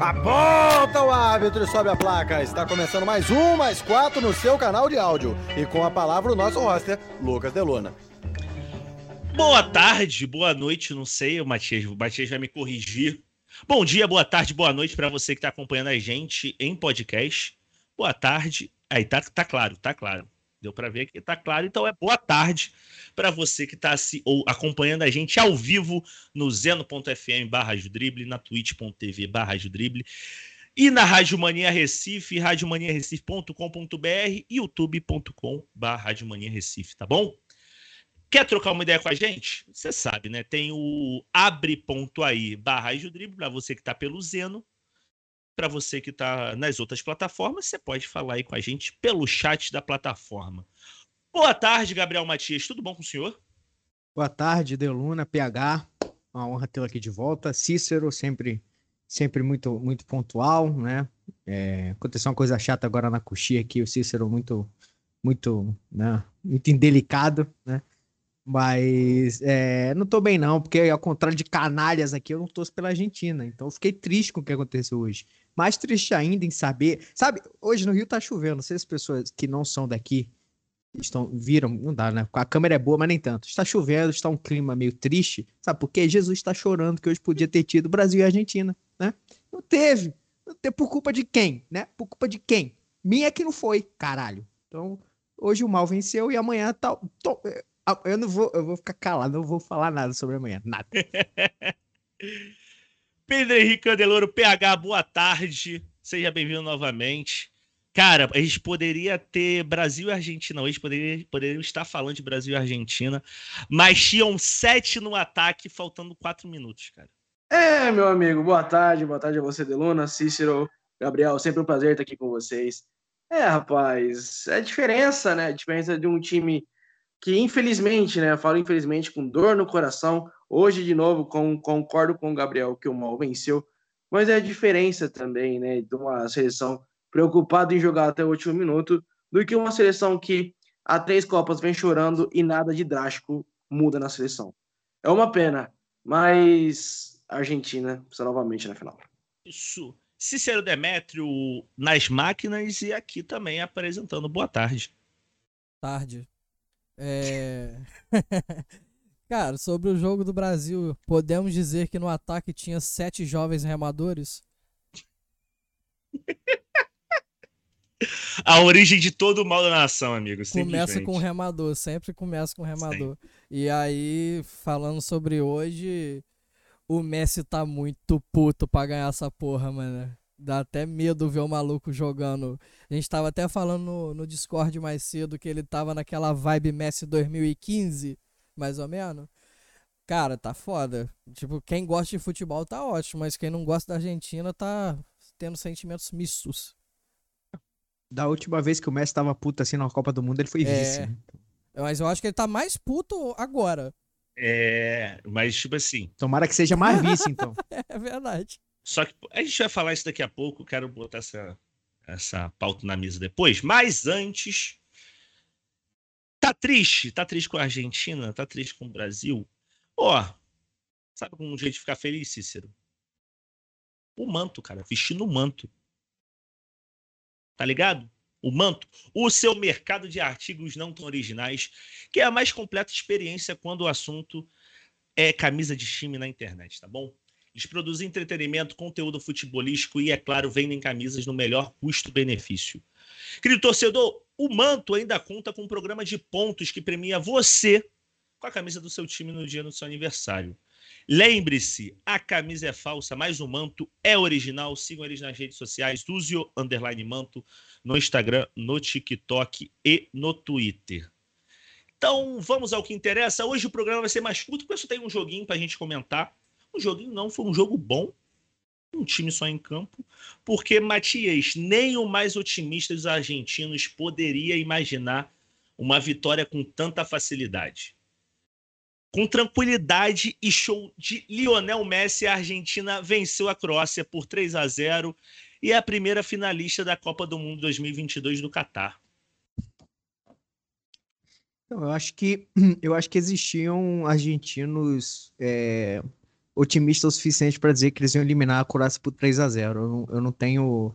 Aponta o árbitro e sobe a placa. Está começando mais um, mais quatro no seu canal de áudio. E com a palavra o nosso roster, Lucas Deluna. Boa tarde, boa noite, não sei, o Matias, o Matias vai me corrigir. Bom dia, boa tarde, boa noite para você que está acompanhando a gente em podcast. Boa tarde. Aí tá, tá claro, tá claro. Deu para ver que tá claro. Então é boa tarde para você que está se ou acompanhando a gente ao vivo no zeno.fm barra drible, na twitch.tv barra drible e na Rádio Mania Recife, radiomaniarecife.com.br e youtube.com barra Recife, tá bom? Quer trocar uma ideia com a gente? Você sabe, né? Tem o abre.aí barra drible para você que está pelo Zeno. Para você que está nas outras plataformas, você pode falar aí com a gente pelo chat da plataforma. Boa tarde, Gabriel Matias. Tudo bom com o senhor? Boa tarde, Deluna, PH. Uma honra tê-lo aqui de volta. Cícero, sempre, sempre muito, muito pontual, né? É, aconteceu uma coisa chata agora na coxinha aqui, o Cícero muito, muito, né? Muito indelicado, né? Mas é, não tô bem, não, porque ao contrário de canalhas aqui, eu não torço pela Argentina. Então eu fiquei triste com o que aconteceu hoje. Mais triste ainda em saber. Sabe, hoje no Rio tá chovendo. Não sei se as pessoas que não são daqui estão viram, não dá, né? A câmera é boa, mas nem tanto. Está chovendo, está um clima meio triste. Sabe por quê? Jesus está chorando que hoje podia ter tido Brasil e Argentina, né? Não teve. Não teve por culpa de quem, né? Por culpa de quem? Minha que não foi, caralho. Então, hoje o mal venceu e amanhã tá. Tô, ah, eu não vou, eu vou ficar calado, não vou falar nada sobre amanhã, nada. Pedro Henrique Andeloro, PH, boa tarde. Seja bem-vindo novamente. Cara, a gente poderia ter Brasil e Argentina hoje, poderia, estar falando de Brasil e Argentina, mas tinham sete no ataque, faltando quatro minutos, cara. É, meu amigo, boa tarde, boa tarde a você, Deluna, Cícero, Gabriel, sempre um prazer estar aqui com vocês. É, rapaz, é a diferença, né? A diferença de um time que infelizmente, né, eu falo infelizmente com dor no coração, hoje de novo com, concordo com o Gabriel que o mal venceu, mas é a diferença também, né, de uma seleção preocupada em jogar até o último minuto do que uma seleção que há três copas vem chorando e nada de drástico muda na seleção. É uma pena, mas a Argentina está novamente na final. Isso. Cícero Demétrio nas máquinas e aqui também apresentando. Boa tarde. Tarde. É... Cara, sobre o jogo do Brasil, podemos dizer que no ataque tinha sete jovens remadores? A origem de todo o mal da nação, amigo. Começa com o remador, sempre começa com o remador. E aí, falando sobre hoje, o Messi tá muito puto pra ganhar essa porra, mano. Dá até medo ver o maluco jogando. A gente tava até falando no, no Discord mais cedo que ele tava naquela vibe Messi 2015, mais ou menos. Cara, tá foda. Tipo, quem gosta de futebol tá ótimo, mas quem não gosta da Argentina tá tendo sentimentos mistos. Da última vez que o Messi tava puto assim na Copa do Mundo, ele foi é... vice. Né? Mas eu acho que ele tá mais puto agora. É, mas tipo assim. Tomara que seja mais vice, então. é verdade. Só que a gente vai falar isso daqui a pouco, quero botar essa, essa pauta na mesa depois. Mas antes. Tá triste? Tá triste com a Argentina? Tá triste com o Brasil? Ó, oh, sabe um jeito de ficar feliz, Cícero? O manto, cara. Vestindo o manto. Tá ligado? O manto. O seu mercado de artigos não tão originais, que é a mais completa experiência quando o assunto é camisa de time na internet, tá bom? Eles produzem entretenimento, conteúdo futebolístico e, é claro, vendem camisas no melhor custo-benefício. Querido torcedor, o Manto ainda conta com um programa de pontos que premia você com a camisa do seu time no dia do seu aniversário. Lembre-se, a camisa é falsa, mas o manto é original. Sigam eles nas redes sociais, Duzio Underline Manto, no Instagram, no TikTok e no Twitter. Então, vamos ao que interessa. Hoje o programa vai ser mais curto, porque só tenho um joguinho para a gente comentar. Um joguinho não, foi um jogo bom. Um time só em campo. Porque, Matias, nem o mais otimista dos argentinos poderia imaginar uma vitória com tanta facilidade. Com tranquilidade e show de Lionel Messi, a Argentina venceu a Croácia por 3 a 0 e é a primeira finalista da Copa do Mundo 2022 do Catar. eu acho que eu acho que existiam argentinos é, otimista o suficiente para dizer que eles iam eliminar a Croácia por 3 a 0 eu não, eu não tenho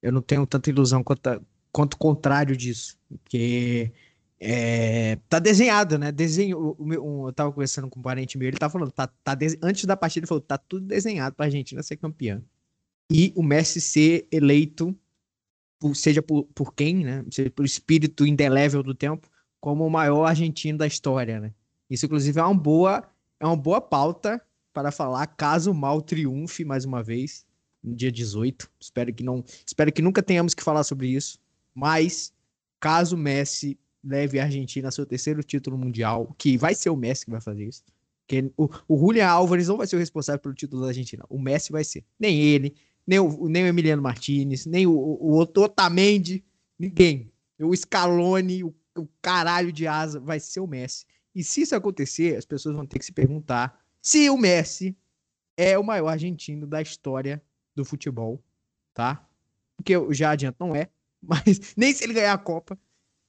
eu não tenho tanta ilusão quanto, a, quanto o contrário disso. Porque é, tá desenhado, né? Desenho, eu tava conversando com um parente meu, ele tava falando, tá, tá antes da partida, ele falou, tá tudo desenhado pra Argentina ser campeã. E o Messi ser eleito, por, seja por, por quem, né? Seja por espírito indelével do tempo, como o maior argentino da história, né? Isso, inclusive, é uma boa, é uma boa pauta para falar caso o mal triunfe mais uma vez no dia 18. Espero que não, espero que nunca tenhamos que falar sobre isso. Mas caso Messi leve a Argentina a seu terceiro título mundial, que vai ser o Messi que vai fazer isso. Que o, o Julian Álvares não vai ser o responsável pelo título da Argentina. O Messi vai ser. Nem ele, nem o, nem o Emiliano Martinez, nem o, o, o Otamendi, ninguém. O Scaloni, o, o caralho de asa, vai ser o Messi. E se isso acontecer, as pessoas vão ter que se perguntar se o Messi é o maior argentino da história do futebol, tá? Porque eu já adianto, não é. Mas nem se ele ganhar a Copa,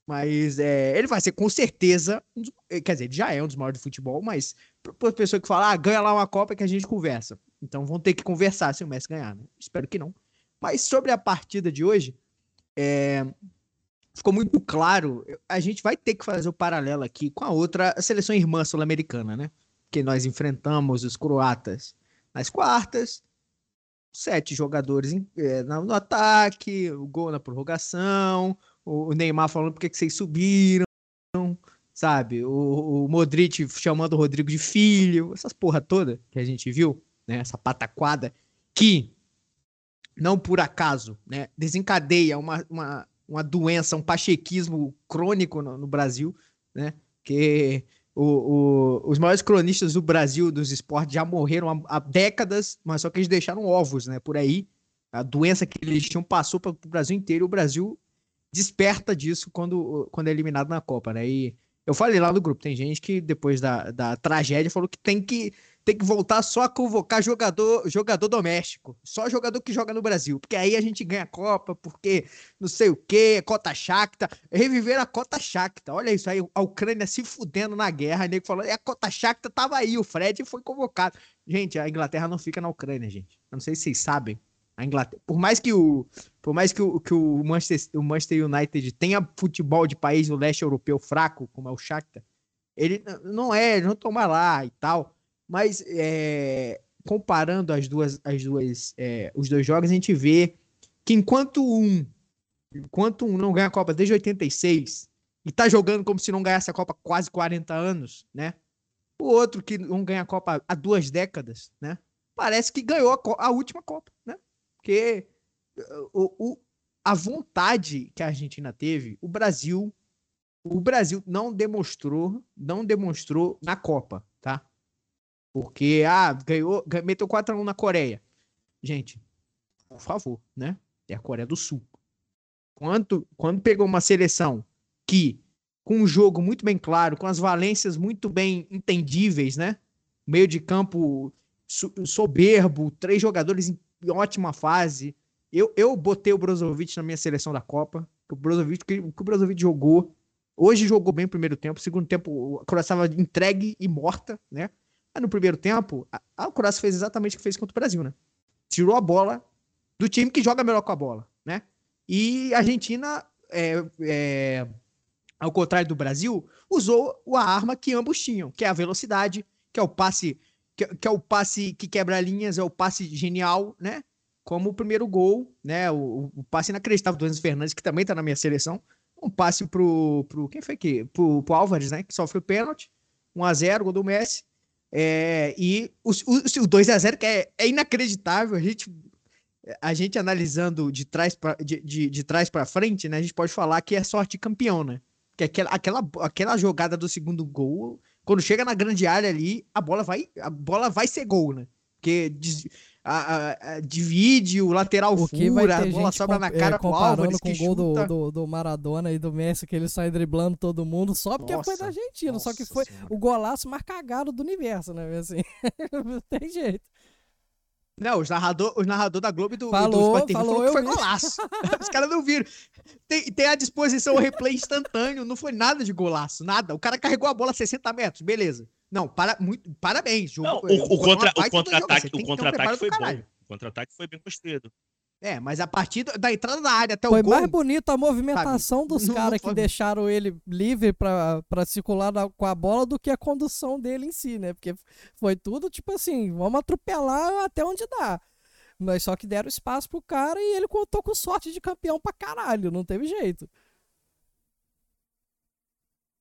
mas é, ele vai ser com certeza. Um dos, eh, quer dizer, ele já é um dos maiores do futebol, mas para pessoa que fala, ah, ganha lá uma Copa que a gente conversa. Então vão ter que conversar se o Messi ganhar, né? Espero que não. Mas sobre a partida de hoje, é, ficou muito claro. A gente vai ter que fazer o paralelo aqui com a outra a seleção irmã sul-americana, né? Que nós enfrentamos os croatas nas quartas, sete jogadores é, no ataque, o gol na prorrogação, o Neymar falando por que vocês subiram, sabe? O, o Modric chamando o Rodrigo de filho, essas porra toda que a gente viu, né? Essa pataquada que não por acaso, né? Desencadeia uma, uma, uma doença, um pachequismo crônico no, no Brasil, né? Que o, o, os maiores cronistas do Brasil dos esportes já morreram há, há, décadas, mas só que eles deixaram ovos, né? Por aí. A doença que eles tinham passou para o Brasil inteiro. O Brasil desperta disso quando, quando é eliminado na Copa, né? E eu falei lá no grupo, tem gente que depois da, da tragédia falou que tem que tem que voltar só a convocar jogador, jogador doméstico, só jogador que joga no Brasil, porque aí a gente ganha a Copa, porque não sei o que, cota Shakhtar, reviver a cota Shakhtar, olha isso aí, a Ucrânia se fudendo na guerra, nego falando, a cota Shakhtar tava aí, o Fred foi convocado. Gente, a Inglaterra não fica na Ucrânia, gente, eu não sei se vocês sabem, a Inglaterra, por mais que o, por mais que o, que o, Manchester, o Manchester United tenha futebol de país do leste europeu fraco, como é o Shakhtar, ele não é, não toma lá e tal. Mas é, comparando as duas, as duas, é, os dois jogos, a gente vê que enquanto um, enquanto um não ganha a Copa desde 86 e tá jogando como se não ganhasse a Copa quase 40 anos, né? O outro que não ganha a Copa há duas décadas, né? Parece que ganhou a, a última Copa, né? Porque o, o, a vontade que a Argentina teve, o Brasil, o Brasil não demonstrou, não demonstrou na Copa? Porque, ah, ganhou, meteu 4x1 na Coreia. Gente, por favor, né? É a Coreia do Sul. Quando, quando pegou uma seleção que, com um jogo muito bem claro, com as valências muito bem entendíveis, né? Meio de campo soberbo, três jogadores em ótima fase. Eu, eu botei o Brozovic na minha seleção da Copa. O Brozovic, que, que o Brozovic jogou. Hoje jogou bem o primeiro tempo. Segundo tempo, a Croácia estava entregue e morta, né? No primeiro tempo, a, a Croácia fez exatamente o que fez contra o Brasil, né? Tirou a bola do time que joga melhor com a bola, né? E a Argentina, é, é, ao contrário do Brasil, usou a arma que ambos tinham, que é a velocidade, que é o passe que, que é o passe que quebra linhas, é o passe genial, né? Como o primeiro gol, né? O, o passe inacreditável do Enzo Fernandes, que também tá na minha seleção. Um passe pro. pro quem foi que? Pro, pro Álvares, né? Que sofreu pênalti. 1x0, gol do Messi. É, e o, o, o 2x0, que é, é, inacreditável, a gente, a gente analisando de trás para de, de, de, trás para frente, né? A gente pode falar que é sorte campeão, né? Que aquela, aquela, aquela jogada do segundo gol, quando chega na grande área ali, a bola vai, a bola vai ser gol, né? Porque a, a, divide, o lateral Porque fura, a bola sobra na cara é, com o Álvares com o gol do, do, do, Maradona e do Messi, que ele sai driblando todo mundo, só porque nossa, foi da Argentina, nossa só que foi senhora. o golaço mais cagado do universo, né? Assim, não tem jeito. Não, os narrador, os narrador da Globo e do, Falou, do falou, falou que foi vi. golaço. os caras não viram. Tem, tem à disposição o replay instantâneo, não foi nada de golaço, nada. O cara carregou a bola a 60 metros, beleza. Não, para, muito, parabéns. jogo- Não, foi o, o uma contra- o contra-ataque ter um contra-ataque foi bom. O contra-ataque foi bem construído. É, mas a partir da entrada da área até Foi o gol, mais bonito a movimentação dos Não- não caras que foi- deixaram ele livre pra, pra circular na- com a bola do que a condução dele em si, né? Porque foi tudo tipo assim, vamos atropelar até onde dá. Mas só que deram espaço pro cara e ele contou com sorte de campeão pra caralho, não teve jeito.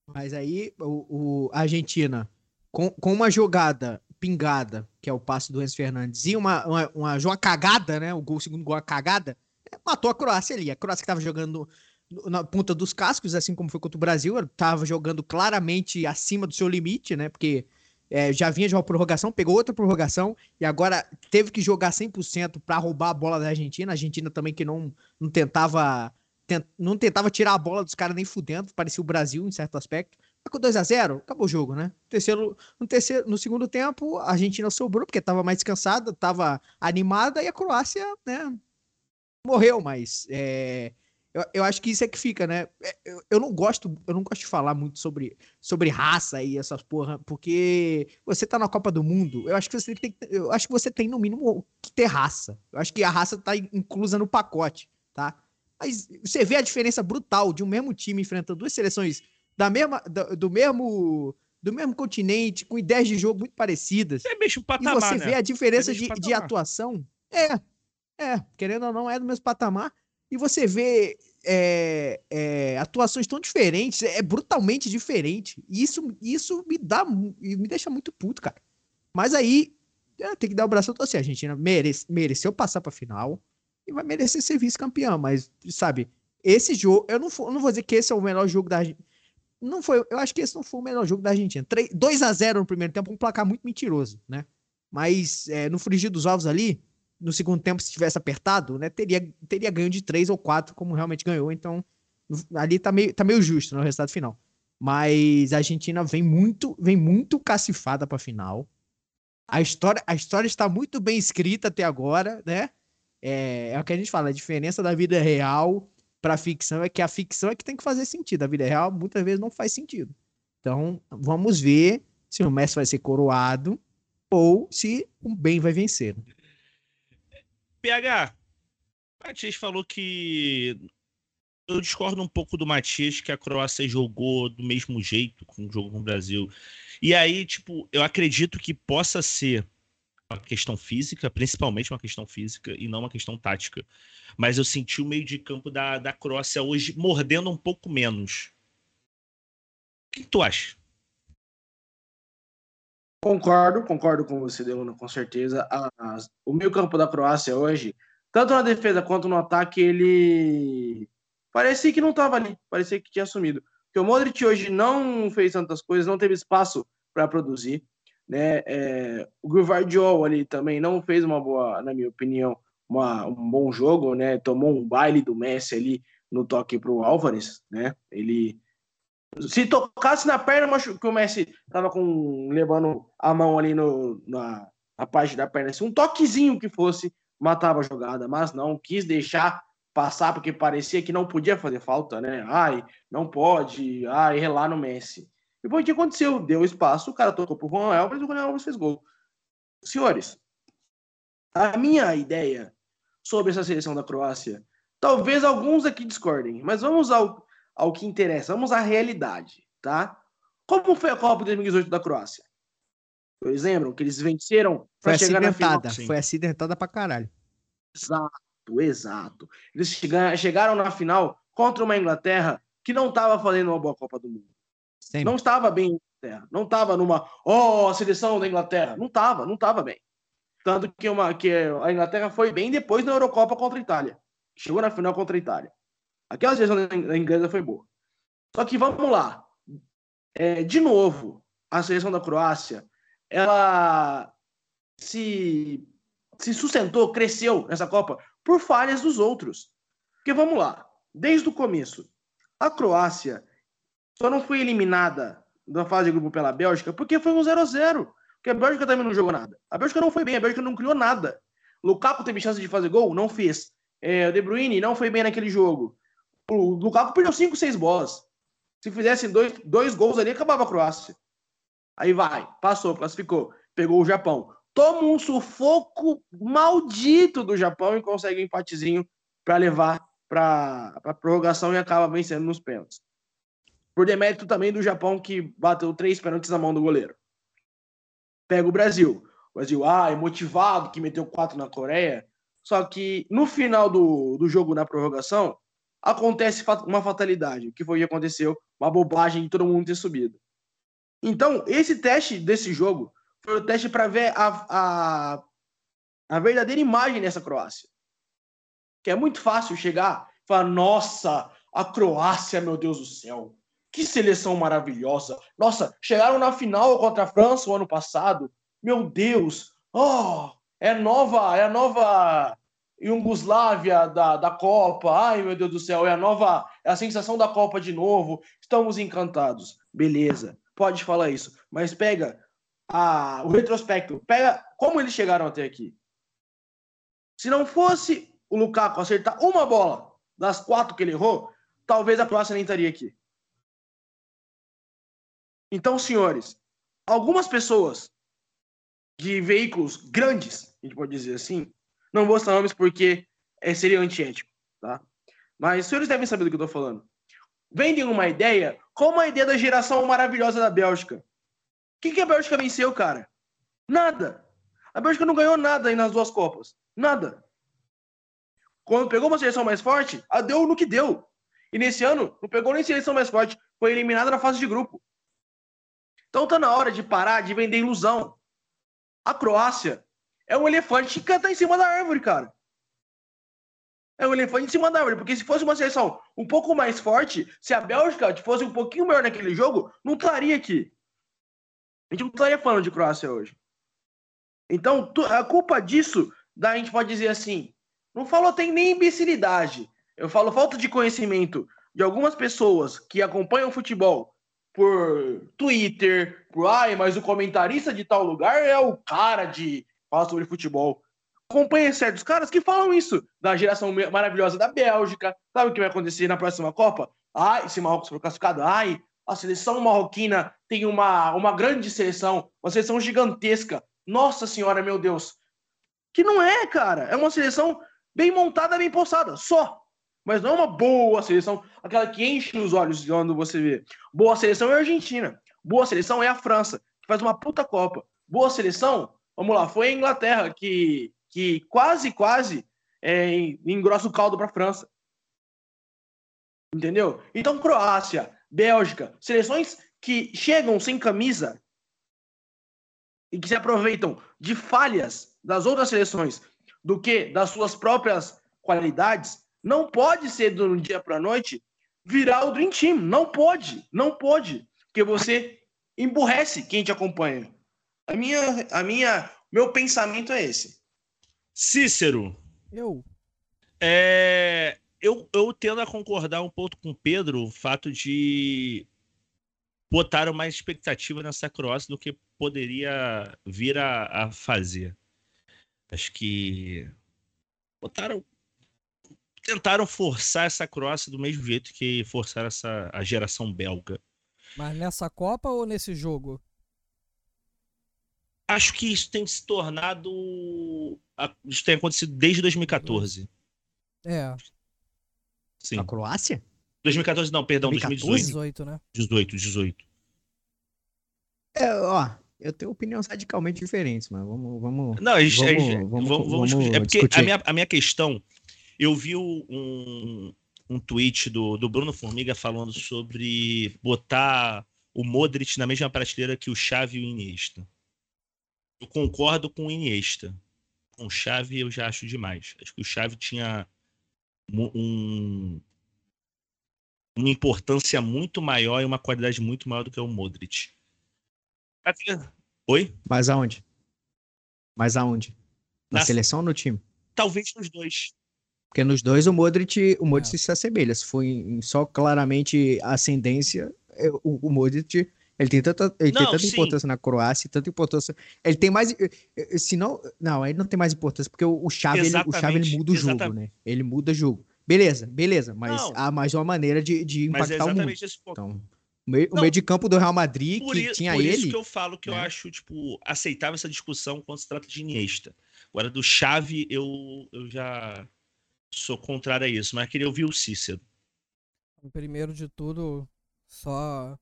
Mas aí o, o- a Argentina, com, com uma jogada pingada, que é o passe do Enzo Fernandes, e uma, uma, uma, uma cagada, né? O gol, segundo gol, a cagada, matou a Croácia ali. A Croácia que tava jogando na ponta dos cascos, assim como foi contra o Brasil, tava jogando claramente acima do seu limite, né? Porque é, já vinha de uma prorrogação, pegou outra prorrogação e agora teve que jogar 100% para roubar a bola da Argentina. A Argentina também que não, não tentava tent- não tentava tirar a bola dos caras nem fudendo, parecia o Brasil em certo aspecto. Mas com 2 a 0 acabou o jogo, né? Terceiro, no, terceiro, no segundo tempo, a Argentina sobrou, porque estava mais descansada, estava animada, e a Croácia, né, morreu, mas é, eu, eu acho que isso é que fica, né? É, Eu, eu não gosto, eu não gosto de falar muito sobre, sobre raça e essas porra, porque você tá na Copa do Mundo, eu acho que você tem, eu acho que você tem no mínimo que ter raça. Eu acho que a raça tá inclusa no pacote, tá? Mas você vê a diferença brutal de um mesmo time enfrentando duas seleções da mesma, do, do mesmo do mesmo continente, com ideias de jogo muito parecidas. É mesmo E patamar, você né? vê a diferença É de, de atuação. É, é, querendo ou não, é do mesmo patamar. E você vê é, é, atuações tão diferentes, é brutalmente diferente. E isso, isso me dá, e me deixa muito puto, cara. Mas aí, é, tem que dar o braço a torcer. A Argentina merece, mereceu passar pra final e vai merecer ser vice-campeã. Mas, sabe, esse jogo, eu não, eu não vou dizer que esse é o melhor jogo da Argentina. Não foi, eu acho que esse não foi o melhor jogo da Argentina. 3, 2 a 0 no primeiro tempo, um placar muito mentiroso, né? Mas é, no frigir dos ovos ali, no segundo tempo, se tivesse apertado, né, teria, teria ganho de 3 ou 4, como realmente ganhou. Então, ali tá meio, tá meio justo no resultado final. Mas a Argentina vem muito, vem muito cacifada pra final. A história, a história está muito bem escrita até agora, né? É, é o que a gente fala, a diferença da vida real pra ficção é que a ficção é que tem que fazer sentido. A vida real muitas vezes não faz sentido. Então, vamos ver se o Messi vai ser coroado ou se o bem vai vencer. PH, o Matias falou que. Eu discordo um pouco do Matias que a Croácia jogou do mesmo jeito com o jogo no Brasil. E aí, tipo, eu acredito que possa ser uma questão física, principalmente uma questão física, e não uma questão tática. Mas eu senti o meio de campo da, da Croácia hoje mordendo um pouco menos. O que, tu acha? Concordo, concordo com você, Deluna, com certeza. O meio campo da Croácia hoje, tanto na defesa quanto no ataque, ele parecia que não estava ali, parecia que tinha sumido. Porque o Modric hoje não fez tantas coisas, não teve espaço para produzir. Né? É, o Guardiol ali também não fez uma boa, na minha opinião, uma- um bom jogo, né? Tomou um baile do Messi ali no toque para o Álvares, né? Ele se tocasse na perna, que o Messi tava com, levando a mão ali no, na, na parte da perna, assim, um toquezinho que fosse, matava a jogada, mas não, quis deixar passar, porque parecia que não podia fazer falta, né? Ai, não pode, ai, relar no Messi. E foi o que aconteceu, deu espaço, o cara tocou pro Juan Alves e o Juan Alves fez gol. Senhores, a minha ideia sobre essa seleção da Croácia, talvez alguns aqui discordem, mas vamos ao, ao que interessa, vamos à realidade, tá? Como foi a Copa de 2018 da Croácia? Vocês lembram que eles venceram Foi para chegar na final? sim. foi acidentada pra caralho. Exato, exato. Eles chega- chegaram na final contra uma Inglaterra que não estava fazendo uma boa Copa do Mundo. Sempre. Não estava bem a Inglaterra. Não estava numa, oh, a seleção da Inglaterra. Não estava, não estava bem. Tanto que, uma, que a Inglaterra foi bem depois na Eurocopa contra a Itália. Chegou na final contra a Itália. Aquela seleção da da inglesa foi boa. Só que vamos lá. É, de novo, a seleção da Croácia, ela se, se sustentou, cresceu nessa Copa por falhas dos outros. Porque vamos lá, desde o começo, a Croácia só não foi eliminada da fase de grupo pela Bélgica porque foi um 0 a 0 Porque a Bélgica também não jogou nada. A Bélgica não foi bem, a Bélgica não criou nada. Lukaku teve chance de fazer gol? Não fez. É, o De Bruyne não foi bem naquele jogo. O Lukaku perdeu 5, 6 bolas. Se fizessem dois, dois gols ali, acabava a Croácia. Aí vai, passou, classificou, pegou o Japão. Toma um sufoco maldito do Japão e consegue um empatezinho para levar para a prorrogação e acaba vencendo nos pênaltis. Por demérito também do Japão, que bateu três pênaltis na mão do goleiro. Pega o Brasil. O Brasil, ah, é motivado, que meteu quatro na Coreia. Só que no final do, do jogo, na prorrogação, acontece uma fatalidade. O que foi que aconteceu? Uma bobagem de todo mundo ter subido. Então, esse teste desse jogo foi o teste para ver a, a, a verdadeira imagem dessa Croácia. Que é muito fácil chegar e falar: nossa, a Croácia, meu Deus do céu, que seleção maravilhosa. Nossa, chegaram na final contra a França o ano passado. Meu Deus, oh, é nova, é a nova Iugoslávia da, da Copa. Ai, meu Deus do céu, é a nova, é a sensação da Copa de novo. Estamos encantados. Beleza, pode falar isso. Mas pega a, o retrospecto, pega como eles chegaram até aqui. Se não fosse o Lukaku acertar uma bola das quatro que ele errou, talvez a Croácia nem estaria aqui. Então, senhores, algumas pessoas de veículos grandes, a gente pode dizer assim, não vou citar nomes porque é, seria antiético, tá? Mas os senhores devem saber do que eu tô falando. Vendem uma ideia como a ideia da geração maravilhosa da Bélgica. O que, que a Bélgica venceu, cara? Nada. A Bélgica não ganhou nada aí nas duas Copas. Nada. Quando pegou uma seleção mais forte, a deu no que deu. E nesse ano, não pegou nem seleção mais forte. Foi eliminada na fase de grupo. Então tá na hora de parar de vender ilusão. A Croácia é um elefante que canta em cima da árvore, cara. É um elefante em cima da árvore, porque se fosse uma seleção um pouco mais forte, se a Bélgica fosse um pouquinho melhor naquele jogo, não estaria aqui. A gente não estaria falando de Croácia hoje. Então, a culpa disso, a gente pode dizer assim, não falo tem nem imbecilidade. Eu falo falta de conhecimento de algumas pessoas que acompanham o futebol por Twitter, por ai, mas o comentarista de tal lugar é o cara de falar sobre futebol. Acompanha certos caras que falam isso da geração maravilhosa da Bélgica. Sabe o que vai acontecer na próxima Copa? Ai, se Marrocos for classificado, ai, a seleção marroquina tem uma, uma grande seleção, uma seleção gigantesca. Nossa senhora, meu Deus. Que não é, cara. É uma seleção bem montada, bem postada, só mas não é uma boa seleção, aquela que enche os olhos quando você vê. Boa seleção é a Argentina. Boa seleção é a França, que faz uma puta Copa. Boa seleção, vamos lá, foi a Inglaterra que, que quase, quase é, engrossa o caldo para a França. Entendeu? Então, Croácia, Bélgica, seleções que chegam sem camisa e que se aproveitam de falhas das outras seleções do que das suas próprias qualidades, não pode ser do dia para a noite virar o Dream Team. Não pode, não pode. Porque você emburrece quem te acompanha. A minha, a minha, meu pensamento é esse. Cícero. Eu. É, eu, eu tendo a concordar um pouco com o Pedro, o fato de botaram mais expectativa nessa cross do que poderia vir a, a fazer. Acho que botaram tentaram forçar essa Croácia do mesmo jeito que forçaram essa, a geração belga. Mas nessa Copa ou nesse jogo? Acho que isso tem se tornado. Isso tem acontecido desde 2014. É. Sim. A Croácia? 2014 não, perdão, 2014? 2018, né? 18, 18. É, ó, eu tenho opiniões radicalmente diferentes, mas vamos. vamos não, a gente, vamos, a gente, vamos, vamos, vamos, É porque a minha, a minha questão eu vi um, um tweet do, do Bruno Formiga falando sobre botar o Modric na mesma prateleira que o Xavi e o Iniesta. Eu concordo com o Iniesta. Com o Xavi eu já acho demais. Acho que o Xavi tinha um, uma importância muito maior e uma qualidade muito maior do que o Modric. Oi? Mas aonde? Mas aonde? Na, Na seleção ou no time? Talvez nos dois. Porque nos dois o Modric, o Modric é. se assemelha. Se for em, só claramente ascendência, é, o, o Modric Ele tem tanta, ele tem Não, tanta sim. importância na Croácia, tanta importância. Ele tem mais. eh, eh, Se não, não, ele não tem mais importância, porque o, o Chave, ele, o Chave ele muda o jogo, exatamente. né? Ele muda o jogo. Beleza, beleza, mas Não. há mais uma maneira de, de Mas é impactar o mundo. esse ponto. Então, o meio, o meio de campo do Real Madrid, Por, que i- tinha por isso ele. que eu falo que eu né? acho, tipo, aceitável essa discussão quando se trata de Iniesta. Agora, do Chave, eu, eu já sou contrário a isso, mas queria ouvir o Cícero. Primeiro de tudo, só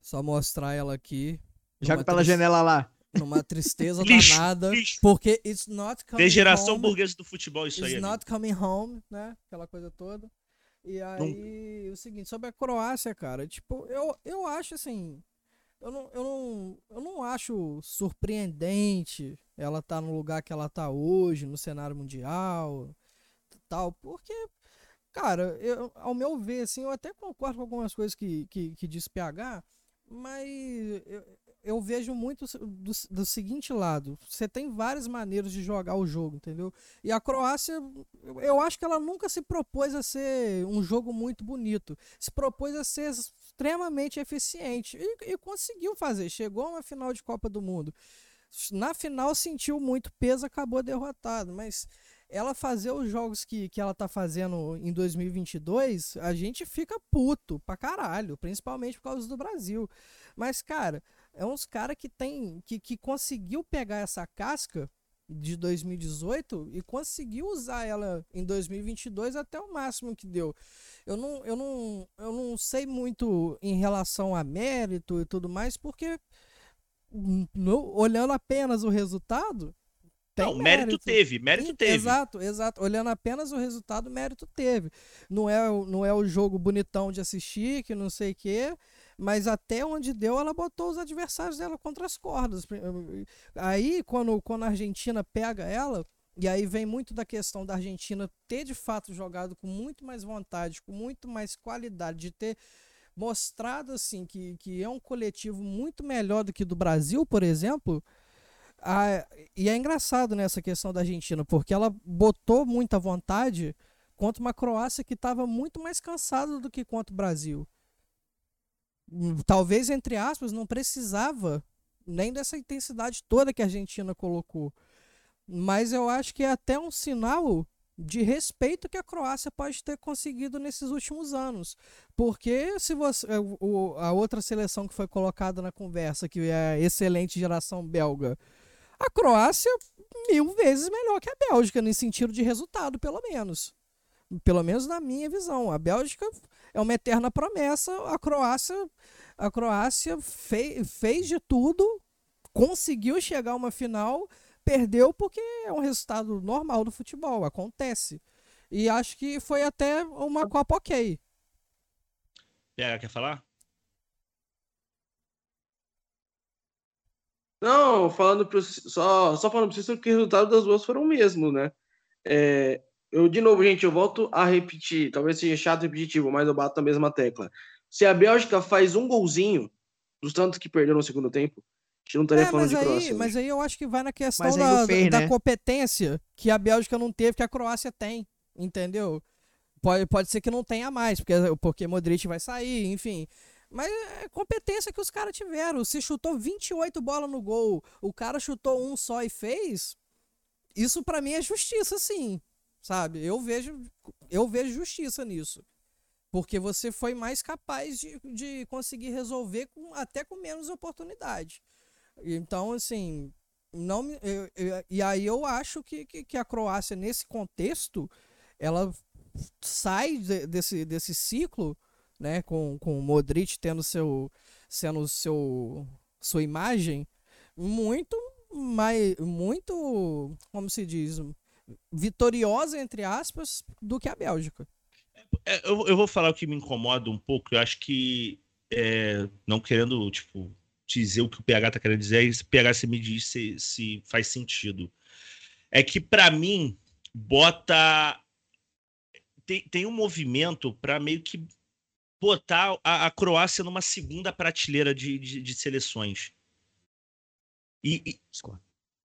só mostrar ela aqui. Joga pela tris- janela lá. Numa tristeza Lixo, danada. lixo. Porque it's not coming Degeneração home. burguesa do futebol, isso aí. It's amigo. not coming home, né? Aquela coisa toda. E aí, o seguinte, sobre a Croácia, cara, tipo, eu, eu acho assim. Eu não, eu, não, eu não acho surpreendente ela tá no lugar que ela tá hoje, no cenário mundial, tal, porque, cara, eu, ao meu ver, assim, eu até concordo com algumas coisas que, que, que diz PH, mas eu, eu vejo muito do, do seguinte lado: você tem várias maneiras de jogar o jogo, entendeu? E a Croácia, eu, acho que ela nunca se propôs a ser um jogo muito bonito, se propôs a ser extremamente eficiente e, e conseguiu fazer. Chegou a uma final de Copa do Mundo. Na final sentiu muito peso, acabou derrotado, mas ela fazer os jogos que, que ela tá fazendo em 2022, a gente fica puto pra caralho, principalmente por causa do Brasil. Mas, cara, é uns cara que tem que, que conseguiu pegar essa casca de 2018 e conseguiu usar ela em 2022 até o máximo que deu. Eu não, eu não, eu não sei muito em relação a mérito e tudo mais, porque no, olhando apenas o resultado, tem Não, mérito teve, mérito Sim, teve. Exato, exato. Olhando apenas o resultado, mérito teve. Não é, o- não é o jogo bonitão de assistir, que não sei o quê, mas até onde deu, ela botou os adversários dela contra as cordas. Aí, quando, quando a Argentina pega ela, e aí vem muito da questão da Argentina ter de fato jogado com muito mais vontade, com muito mais qualidade, de ter mostrado assim que, que é um coletivo muito melhor do que do Brasil, por exemplo. Ah, e é engraçado nessa questão da Argentina, porque ela botou muita vontade contra uma Croácia que estava muito mais cansada do que contra o Brasil. Hum, Talvez, entre aspas, não precisava nem dessa intensidade toda que a Argentina colocou. Mas eu acho que é até um sinal de respeito que a Croácia pode ter conseguido nesses últimos anos. Porque se você. o- A outra seleção que foi colocada na conversa, que é a excelente geração belga, a Croácia mil vezes melhor que a Bélgica, nesse sentido de resultado, pelo menos. Pelo menos na minha visão. A Bélgica é uma eterna promessa. A Croácia, a Croácia fei- fez de tudo, conseguiu chegar a uma final, perdeu porque é um resultado normal do futebol, acontece. E acho que foi até uma Copa ok. PH, quer falar? Não, falando pro, só, só falando pra vocês que o resultado das duas foram o mesmo, né? É, eu, de novo, gente, eu volto a repetir, talvez seja chato e repetitivo, mas eu bato na mesma tecla. Se a Bélgica faz um golzinho dos tantos que perdeu no segundo tempo, a gente não estaria É, falando mas de aí, Croácia. mas aí eu acho que vai na questão da, da né? competência que a Bélgica não teve, que a Croácia tem, entendeu? Pode, pode ser que não tenha mais, porque, porque Modric vai sair, enfim. Mas é competência que os caras tiveram. Se chutou 28 bolas no gol, o cara chutou um só e fez, isso pra mim é justiça, sim. Sabe? Eu vejo, eu vejo justiça nisso. Porque você foi mais capaz de, de conseguir resolver com, até com menos oportunidade. Então, assim, não eu- eu- e aí eu acho que, que, que a Croácia, nesse contexto, ela sai de- desse, desse ciclo, né, com, com o Modric tendo seu, sendo seu, sua imagem, muito mais, muito, como se diz, vitoriosa, entre aspas, do que a Bélgica. É, eu, eu vou falar o que me incomoda um pouco. Eu acho que, é, não querendo, tipo, dizer o que o PH tá querendo dizer, esse PH se me diz se, se faz sentido. É que, para mim, bota. Tem, tem um movimento para meio que botar a, a Croácia numa segunda prateleira de, de, de seleções. E, e,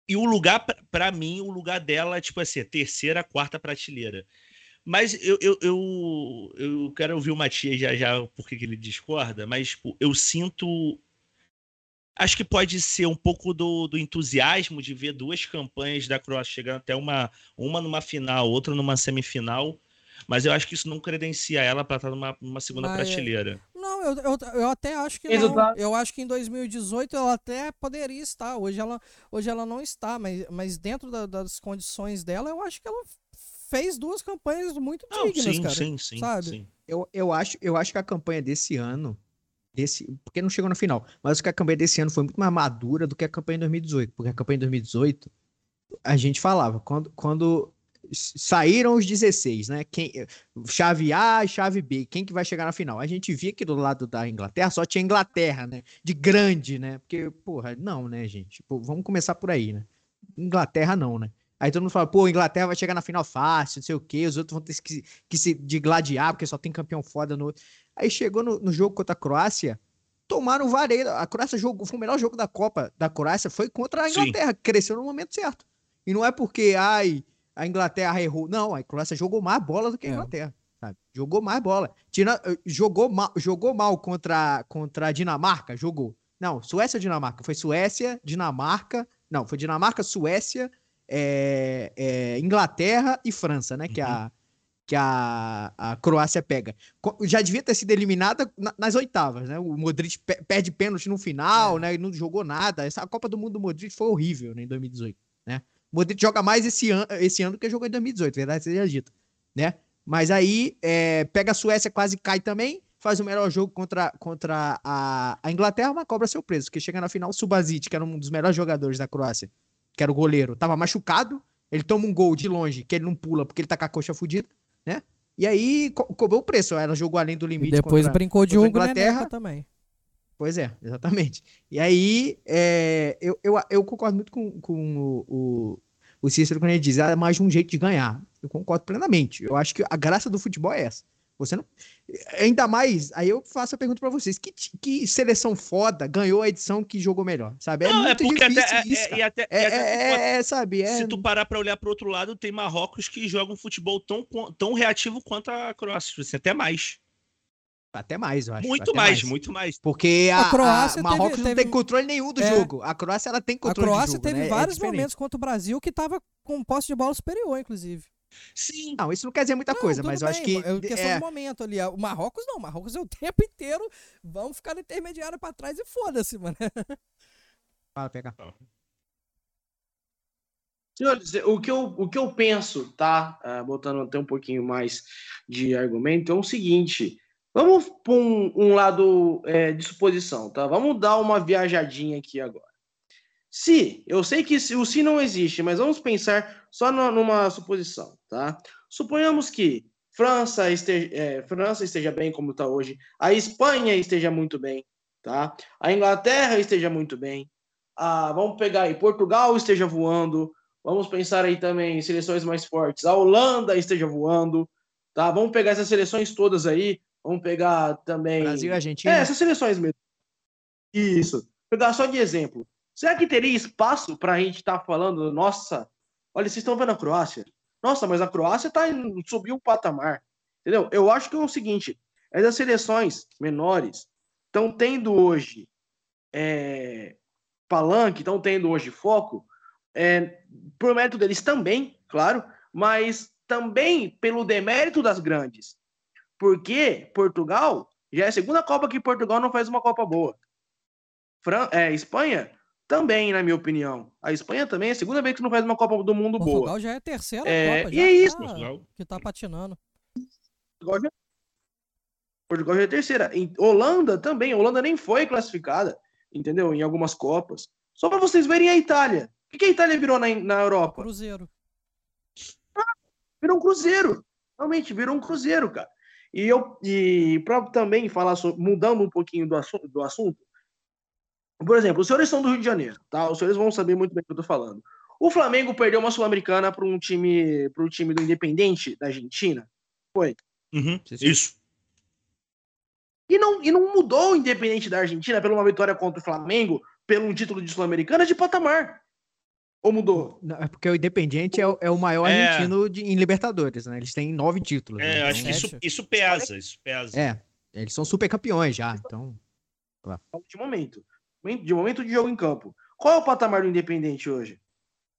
e o lugar, pra mim, o lugar dela é tipo assim, a terceira, quarta prateleira. Mas eu, eu, eu, eu quero ouvir o Matias já já porque que ele discorda, mas tipo, eu sinto. Acho que pode ser um pouco do, do entusiasmo de ver duas campanhas da Croácia chegando até uma, uma numa final, outra numa semifinal. Mas eu acho que isso não credencia ela para estar numa, numa segunda Mas- prateleira. Não, eu, eu, eu até acho que não. Eu acho que em 2018 ela até poderia estar. Hoje ela, hoje ela não está, mas, mas dentro da- das condições dela, eu acho que ela fez duas campanhas muito Não, dignas, sim, cara. sim, sim, sabe? sim. Eu, eu, acho, eu acho que a campanha desse ano, desse, porque não chegou na final, mas acho que a campanha desse ano foi muito mais madura do que a campanha em 2018. Porque a campanha em 2018, a gente falava, quando, quando saíram os 16, né? Quem, chave A e chave B, quem que vai chegar na final? A gente via que do lado da Inglaterra só tinha Inglaterra, né? De grande, né? Porque, porra, não, né, gente? Pô, vamos começar por aí, né? Inglaterra não, né? Aí todo mundo fala, pô, Inglaterra vai chegar na final fácil, não sei o quê, os outros vão ter que, que se de gladiar, porque só tem campeão foda no. Aí chegou no, no jogo contra a Croácia, tomaram vareio. A Croácia jogou, foi o melhor jogo da Copa da Croácia, foi contra a Sim. Inglaterra, que cresceu no momento certo. E não é porque, ai, a Inglaterra errou. Não, a Croácia jogou mais bola do que a É. Inglaterra. Sabe? Jogou mais bola. Tira, jogou, mal, jogou mal contra, contra a Dinamarca? Jogou. Não, Suécia ou Dinamarca? Foi Suécia, Dinamarca. Não, foi Dinamarca, Suécia, é, é, Inglaterra e França, né? Que, a, que a, a Croácia pega. Já devia ter sido eliminada na- nas oitavas, né? O Modric pe- perde pênalti no final, É. né? E não jogou nada. Essa a Copa do Mundo do Modric foi horrível né, em 2018, né? Modric joga mais esse, an esse ano do que jogou em 2018, verdade seja dita, né? Mas aí é, pega a Suécia, quase cai também, faz o melhor jogo contra, contra a, a Inglaterra, mas cobra seu preço, porque chega na final o Subasic, que era um dos melhores jogadores da Croácia, que era o goleiro, tava machucado, ele toma um gol de longe, que ele não pula porque ele tá com a coxa fudida, né? E aí co cobrou o preço, era jogo além do E limite. depois contra- brincou de contra Hugo Inglaterra. Também. Pois é, exatamente. E aí, é, eu, eu, eu concordo muito com, com o, o, o Cícero quando ele diz, ah, é mais um jeito de ganhar. Eu concordo plenamente. Eu acho que a graça do futebol é essa. Você não. Ainda mais, aí eu faço a pergunta pra vocês: que, que seleção foda ganhou a edição que jogou melhor? Sabe? É Não, muito porque difícil até, é- isso. é- até, É, até é, é, sabe? É, se tu parar pra olhar pro outro lado, tem Marrocos que joga um futebol tão, tão reativo quanto a Croácia, assim, até mais. Até mais, eu acho. muito até mais, muito mais. Porque a, A Croácia a Marrocos teve- não teve- tem controle nenhum do É. jogo. A Croácia ela tem A controle do Croácia jogo, teve né? É vários diferente. momentos contra o Brasil que tava com posse de bola superior, inclusive. Sim, Não, isso não quer dizer muita Não, coisa, mas eu acho bem, que. É questão é, de momento ali. O Marrocos não. O Marrocos é o tempo inteiro. Vamos ficar no intermediário pra trás e foda-se, mano. Fala, PH. Senhores, o que eu, o que eu penso, tá? Ah, botando até um pouquinho mais de argumento, é o seguinte: vamos para um, um lado é, de suposição, tá? Vamos dar uma viajadinha aqui agora. Se, eu sei que se, o se não existe, mas vamos pensar só no- numa suposição, tá? Suponhamos que França esteja, é, França esteja bem como está hoje, a Espanha esteja muito bem, tá? A Inglaterra esteja muito bem, ah, vamos pegar aí, Portugal esteja voando, Vamos pensar aí também em seleções mais fortes. A Holanda esteja voando, tá? Vamos pegar essas seleções todas aí. Vamos pegar também. Brasil e Argentina. É, essas seleções mesmo. Isso. Vou pegar só de exemplo. Será que teria espaço para a gente estar falando, nossa, olha, vocês estão vendo a Croácia? Nossa, mas a Croácia tá subiu um patamar. Entendeu? Eu acho que é o seguinte: essas seleções menores estão tendo hoje é, palanque, estão tendo hoje foco, é, por mérito deles também, claro, mas também pelo demérito das grandes. Porque Portugal já é a segunda Copa que Portugal não faz uma Copa boa. Fran é, Espanha também, na minha opinião. A Espanha também é a segunda vez que não faz uma Copa do Mundo Portugal boa. já é a terceira É, Copa. e é que isso. tá- Portugal. que tá patinando. Portugal já, Portugal já é a terceira. Em Holanda também. Holanda nem foi classificada, entendeu? Em algumas Copas. Só para vocês verem a Itália. O que que a Itália virou na, na Europa? Cruzeiro. virou um cruzeiro. Realmente, virou um cruzeiro, cara. E eu e para também falar sobre, mudando um pouquinho do assunto, do assunto, por exemplo, os senhores são do Rio de Janeiro, tá? Os senhores vão saber muito bem o que eu tô falando. O Flamengo perdeu uma sul-americana para um time, para o time do Independente da Argentina. Uhum, Sim, sim. isso. E não, e não mudou o Independente da Argentina pela uma vitória contra o Flamengo, pelo um título de sul-americana de patamar. Ou mudou? Não, É porque o Independiente é, o- é o maior É. argentino de- em Libertadores, né? Eles têm nove títulos. É, né? eu acho que Então, isso, Sete. isso pesa, isso pesa. É, eles são super campeões já, então. De momento. De momento de jogo em campo. Qual é o patamar do Independente hoje?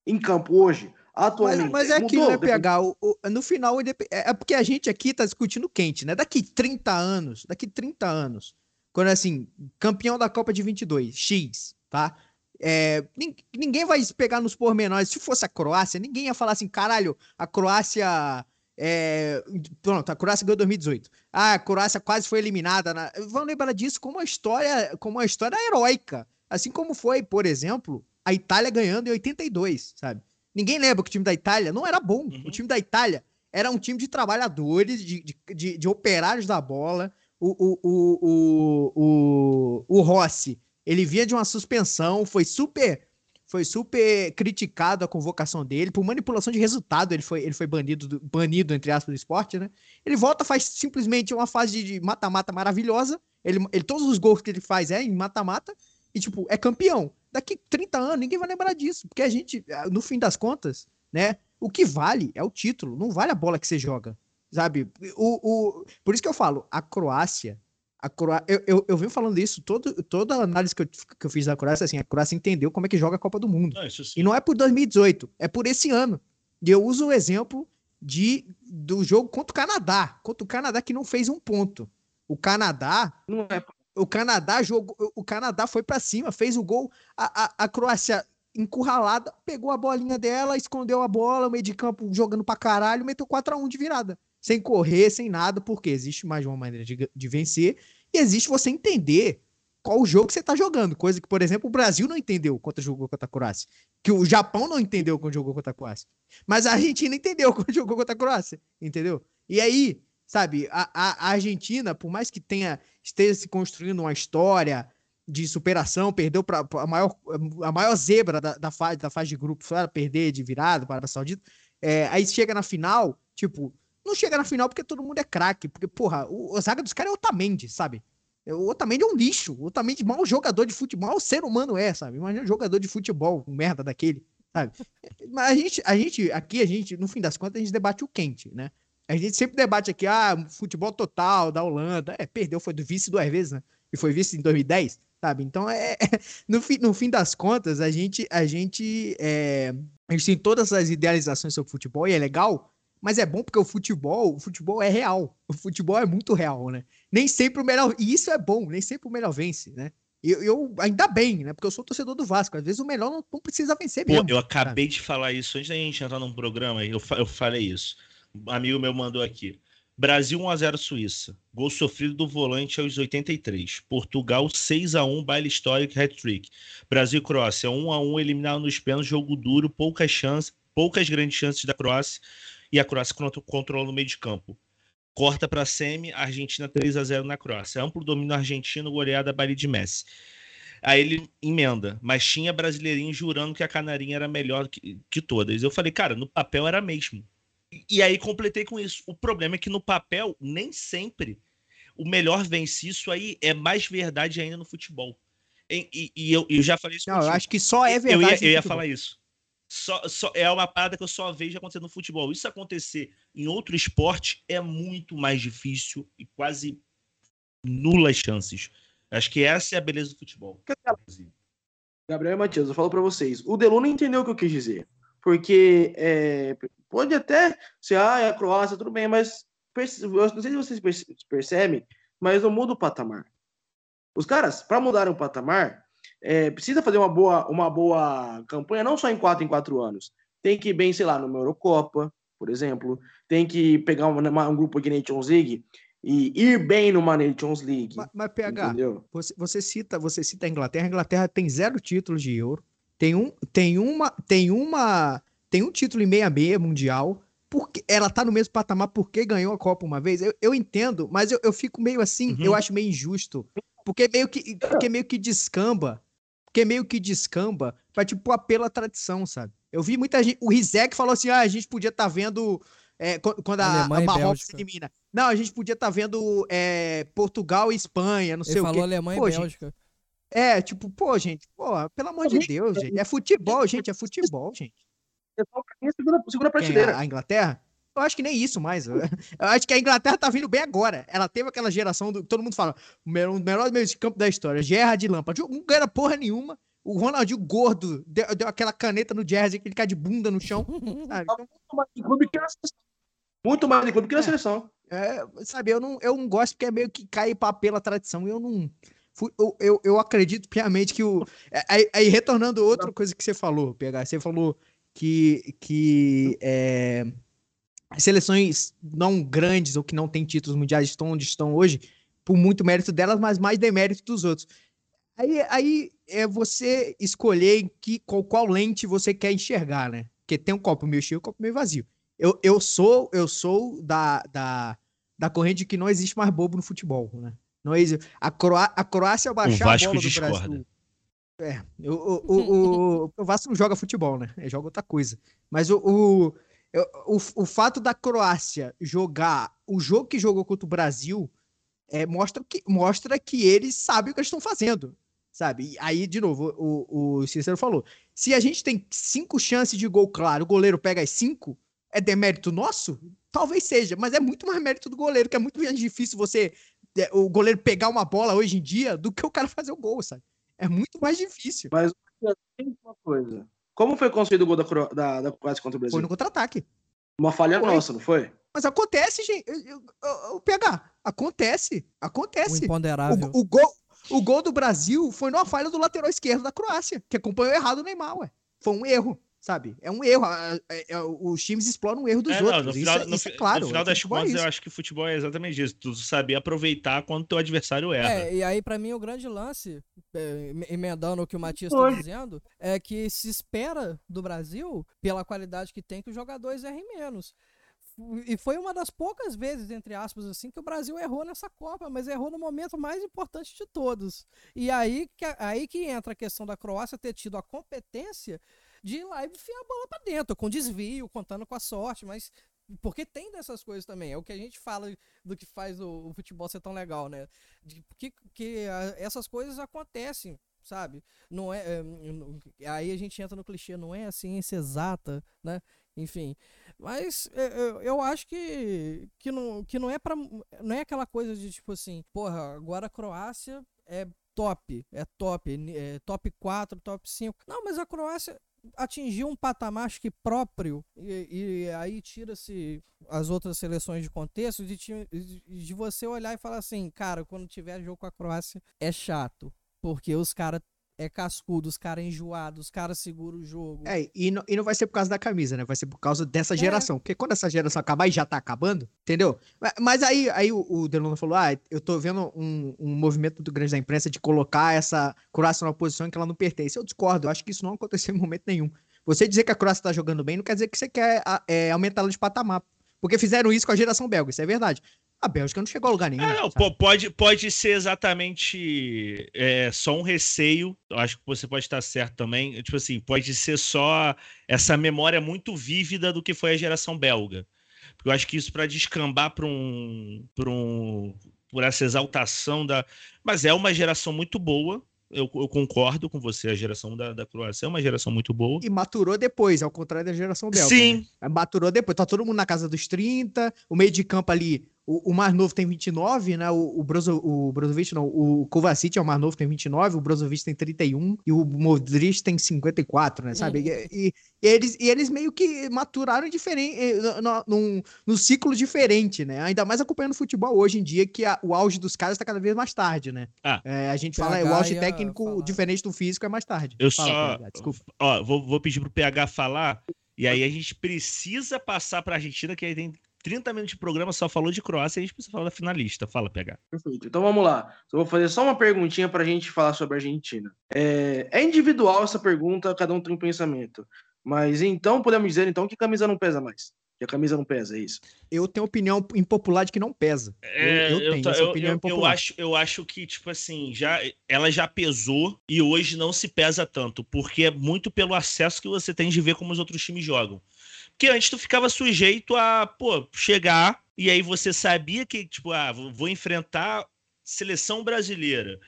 Em campo hoje? Mas, Atualmente? mas é aquilo, né, PH? O- o- no final, é é porque a gente aqui tá discutindo quente, né? Daqui 30 anos, daqui 30 anos, quando assim, campeão da Copa de 22, X, tá? É, nin- ninguém vai pegar nos pormenores. Se fosse a Croácia, ninguém ia falar assim, caralho, a Croácia. É, pronto, a Croácia ganhou 2018. Ah, a Croácia quase foi eliminada. Na... Vão lembrar disso como uma história, como uma história heróica. Assim como foi, por exemplo, a Itália ganhando em 82, sabe? Ninguém lembra que o time da Itália não era bom. Uhum. O time da Itália era um time de trabalhadores, de, de, de, de operários da bola. O, o, o, o, o, o Rossi, ele vinha de uma suspensão, foi super foi super criticado a convocação dele por manipulação de resultado. Ele foi, ele foi banido, do- banido entre aspas, do esporte, né? Ele volta, faz simplesmente uma fase de mata-mata maravilhosa. Ele, ele, todos os gols que ele faz é em mata-mata e, tipo, é campeão. Daqui 30 anos, ninguém vai lembrar disso, porque a gente, no fim das contas, né? O que vale é o título, não vale a bola que você joga, sabe? O, o, por isso que eu falo, a Croácia, a Croácia, eu, eu, eu venho falando isso, todo, toda a análise que eu, que eu fiz da Croácia, assim, a Croácia entendeu como é que joga a Copa do Mundo. Não, isso sim. E não é por 2018, é por esse ano. E eu uso o exemplo de, do jogo contra o Canadá, contra o Canadá que não fez um ponto. O Canadá Não é o Canadá jogou, o Canadá foi pra cima, fez o gol, a, a, a Croácia encurralada, pegou a bolinha dela, escondeu a bola, o meio de campo jogando pra caralho, meteu 4 a 1 de virada. Sem correr, sem nada, porque existe mais uma maneira de, de vencer e existe você entender qual o jogo que você tá jogando, coisa que, por exemplo, o Brasil não entendeu quando jogou contra a Croácia, que o Japão não entendeu quando jogou contra a Croácia, mas a Argentina entendeu quando jogou contra a Croácia, entendeu? E aí, sabe, a, a, Argentina, por mais que tenha esteja se construindo uma história de superação, perdeu para a maior, a maior zebra da, da, fase, da fase de grupo, foi perder de virada para a Saudita. É, aí chega na final, tipo, não chega na final porque todo mundo é craque, porque, porra, o, a zaga dos caras é Otamendi, sabe? O Otamendi é um lixo, o Otamendi é mau jogador de futebol, mau ser humano é, sabe? Imagina um jogador de futebol, um merda daquele, sabe? Mas a gente, a gente, aqui, a gente, no fim das contas, a gente debate o quente, né? A gente sempre debate aqui, ah, futebol total da Holanda. É, perdeu, foi do vice duas vezes, né? E foi vice em 2010, sabe? Então, é, no, fim, no fim das contas, a gente, a gente, é, a gente tem todas as idealizações sobre futebol e é legal, mas é bom porque o futebol, o futebol é real. O futebol é muito real, né? Nem sempre o melhor, e isso é bom, nem sempre o melhor vence, né? Eu, eu ainda bem, né? Porque eu sou torcedor do Vasco. Às vezes o melhor não, não precisa vencer Pô, mesmo. eu acabei de falar isso antes da gente entrar num programa, eu, eu falei isso. Um amigo meu mandou aqui. Brasil 1x0 Suíça. Gol sofrido do volante aos 83. Portugal 6x1, baile histórico, hat-trick. Brasil e Croácia 1x1, eliminado nos pênaltis, jogo duro, poucas chances, poucas grandes chances da Croácia e a Croácia contro- controla no meio de campo. Corta para semi, Argentina 3 a 0 na Croácia. Amplo domínio argentino, goleada baile de Messi. Aí ele emenda, mas tinha brasileirinho jurando que a Canarinha era melhor que, que todas. Eu falei, cara, no papel era mesmo. E, e aí completei com isso. O problema é que no papel, nem sempre o melhor vence. Isso aí é mais verdade ainda no futebol. E, e- e eu, eu já falei isso Não, eu acho que só é Eu verdade. ia, no eu ia falar isso. Só, só- é uma parada que eu só vejo acontecer no futebol. Isso acontecer em outro esporte é muito mais difícil e quase nulas chances. Acho que essa é a beleza do futebol. Gabriel Matias, eu falo pra vocês. O Delu não entendeu o que eu quis dizer. Porque é, pode até ser, ah, é a Croácia, tudo bem, mas eu não sei se vocês perce- percebem, mas não muda o patamar. Os caras, para mudar o patamar, é, precisa fazer uma boa, uma boa campanha, não só em quatro em quatro anos. Tem que ir bem, sei lá, numa Eurocopa, por exemplo. Tem que pegar uma- uma- um grupo aqui na Nations League e ir bem numa Nations League. Mas, mas, PH, você, você cita, você cita a Inglaterra. A Inglaterra tem zero títulos de Euro. Tem um, tem uma, tem uma, tem um título em 66 mundial. Porque ela tá no mesmo patamar porque ganhou a Copa uma vez. Eu, eu entendo, mas eu, eu fico meio assim, Uhum. eu acho meio injusto. Porque meio que, porque meio que descamba. Porque meio que descamba pra, tipo, apelo à tradição, sabe? Eu vi muita gente. O Rizek falou assim: ah, a gente podia estar vendo. é, qu- quando a, Alemanha a Marrocos elimina. Não, a gente podia estar vendo é, Portugal e Espanha, não sei Ele o falou quê. Alemanha Pô, e gente, Bélgica. É, tipo, pô, gente, pô, pelo amor de Deus, gente. É futebol, gente, é futebol, gente. Segunda, segunda prateleira. Quem, a Inglaterra? Eu acho que nem isso mais. Eu acho que a Inglaterra tá vindo bem agora. Ela teve aquela geração do. Todo mundo fala, o melhor meio de campo da história, Gerrard e Lampard. Não ganha porra nenhuma. O Ronaldinho gordo deu, deu, aquela caneta no Jersey que ele cai de bunda no chão. Sabe? Então, muito mais de clube que na seleção. Muito mais de clube que na é, seleção. É, sabe, eu não, eu não gosto porque é meio que cai pela tradição. Eu não. Eu, eu, eu acredito piamente que o. É, aí, aí, retornando outra coisa que você falou, PH, você falou que, que é, seleções não grandes ou que não têm títulos mundiais estão onde estão hoje por muito mérito delas, mas mais demérito dos outros. Aí, aí é você escolher que, qual, qual lente você quer enxergar, né? Porque tem um copo meio cheio e um copo meio vazio. Eu, eu sou eu sou da, da, da corrente de que não existe mais bobo no futebol, né? Não existe. A, Croá, a Croácia baixar a bola do Brasil. É, o, o, o, o, Vasco não joga futebol, né? Ele joga outra coisa. Mas o, o, o, o fato da Croácia jogar o jogo que jogou contra o Brasil é, mostra, que, mostra que eles sabem o que eles estão fazendo sabe? E aí, de novo, o, o Cícero falou: se a gente tem cinco chances de gol claro, o goleiro pega as cinco, é demérito nosso? Talvez seja, mas é muito mais mérito do goleiro, que é muito mais difícil você, é, o goleiro pegar uma bola hoje em dia do que o cara fazer o gol, sabe? É muito mais difícil. Mas uma coisa. Como foi construído o gol da, da, da Croácia contra o Brasil? Foi no contra-ataque. Uma falha foi. nossa, não foi? Mas acontece, gente. O PH, acontece. Acontece. O imponderável. O, o, gol, o gol do Brasil foi numa falha do lateral esquerdo da Croácia, que acompanhou errado o Neymar, ué. Foi um erro, sabe? É um erro. É, é, os times exploram o erro dos é, outros. Não, no final, isso, no, isso é claro. No final é das contas, eu acho que futebol é exatamente isso. Tu saber aproveitar quando teu adversário erra. É, e aí, para mim, o grande lance, emendando o que o Matias está dizendo, é que se espera do Brasil, pela qualidade que tem, que os jogadores errem menos e foi uma das poucas vezes, entre aspas, assim, que o Brasil errou nessa Copa, mas errou no momento mais importante de todos. E aí que, aí que entra a questão da Croácia ter tido a competência de ir lá e enfiar a bola para dentro, com desvio, contando com a sorte, mas porque tem dessas coisas também. É o que a gente fala do que faz o, o futebol ser tão legal, né? De que, que a, essas coisas acontecem sabe? Não é, é, aí a gente entra no clichê, não é a ciência exata, né? Enfim, mas eu, é, é, eu acho que, que, não, que não é para não é aquela coisa de tipo assim, porra, agora a Croácia é top, é top, é top 4, top 5. Não, mas a Croácia atingiu um patamar que próprio e, e aí tira-se as outras seleções de contexto de, de você olhar e falar assim, cara, quando tiver jogo com a Croácia é chato, porque os caras é cascudo, os caras enjoados, os caras seguram o jogo. É, e não, e não vai ser por causa da camisa, né? Vai ser por causa dessa é. geração. Porque quando essa geração acabar e já tá acabando, entendeu? Mas aí, aí o, o Delano falou: ah, eu tô vendo um, um movimento muito grande da imprensa de colocar essa Croácia numa posição em que ela não pertence. Eu discordo, eu acho que isso não aconteceu em momento nenhum. Você dizer que a Croácia tá jogando bem não quer dizer que você quer é, aumentar ela de patamar. Porque fizeram isso com a geração belga, isso é verdade. A Bélgica não chegou a lugar nenhum. É, não, pode, pode ser exatamente é, só um receio. Eu acho que você pode estar certo também. Tipo assim, pode ser só essa memória muito vívida do que foi a geração belga. Porque eu acho que isso para descambar para um, um. por essa exaltação da. Mas é uma geração muito boa eu, eu, concordo com você, a geração da, da Croácia é uma geração muito boa. E maturou depois, ao contrário da geração belga. Sim. Né? Maturou depois, tá todo mundo na casa dos 30, o meio de campo ali o, o, mais novo tem 29, né? O, o, Brozo, o Brozovic, não, o Kovacic é o mais novo, tem 29, o Brozovic tem 31 e o Modric tem 54, né? Sabe? E, e, e eles, e eles meio que maturaram diferente, eh, num, num ciclo diferente, né? Ainda mais acompanhando o futebol hoje em dia, que a, o auge dos caras tá cada vez mais tarde, né? Ah, é, a gente fala, o auge técnico falar. diferente do físico é mais tarde. Eu fala, só. PH, desculpa. Ó, vou, vou pedir pro PH falar. E aí a gente precisa passar para a Argentina, que aí tem 30 minutos de programa só falou de Croácia e a gente precisa falar da finalista. Fala, PH. Perfeito. Então vamos lá. Eu vou fazer só uma perguntinha para a gente falar sobre a Argentina. É, é, individual essa pergunta, cada um tem um pensamento. Mas então podemos dizer então que camisa não pesa mais. Que a camisa não pesa, é isso. Eu tenho opinião impopular de que não pesa. É, eu, eu, tenho eu, essa opinião eu, impopular. Eu acho, eu acho que, tipo assim, já, ela já pesou e hoje não se pesa tanto, porque é muito pelo acesso que você tem de ver como os outros times jogam. Porque antes tu ficava sujeito a, pô, chegar e aí você sabia que, tipo, ah, vou enfrentar seleção brasileira.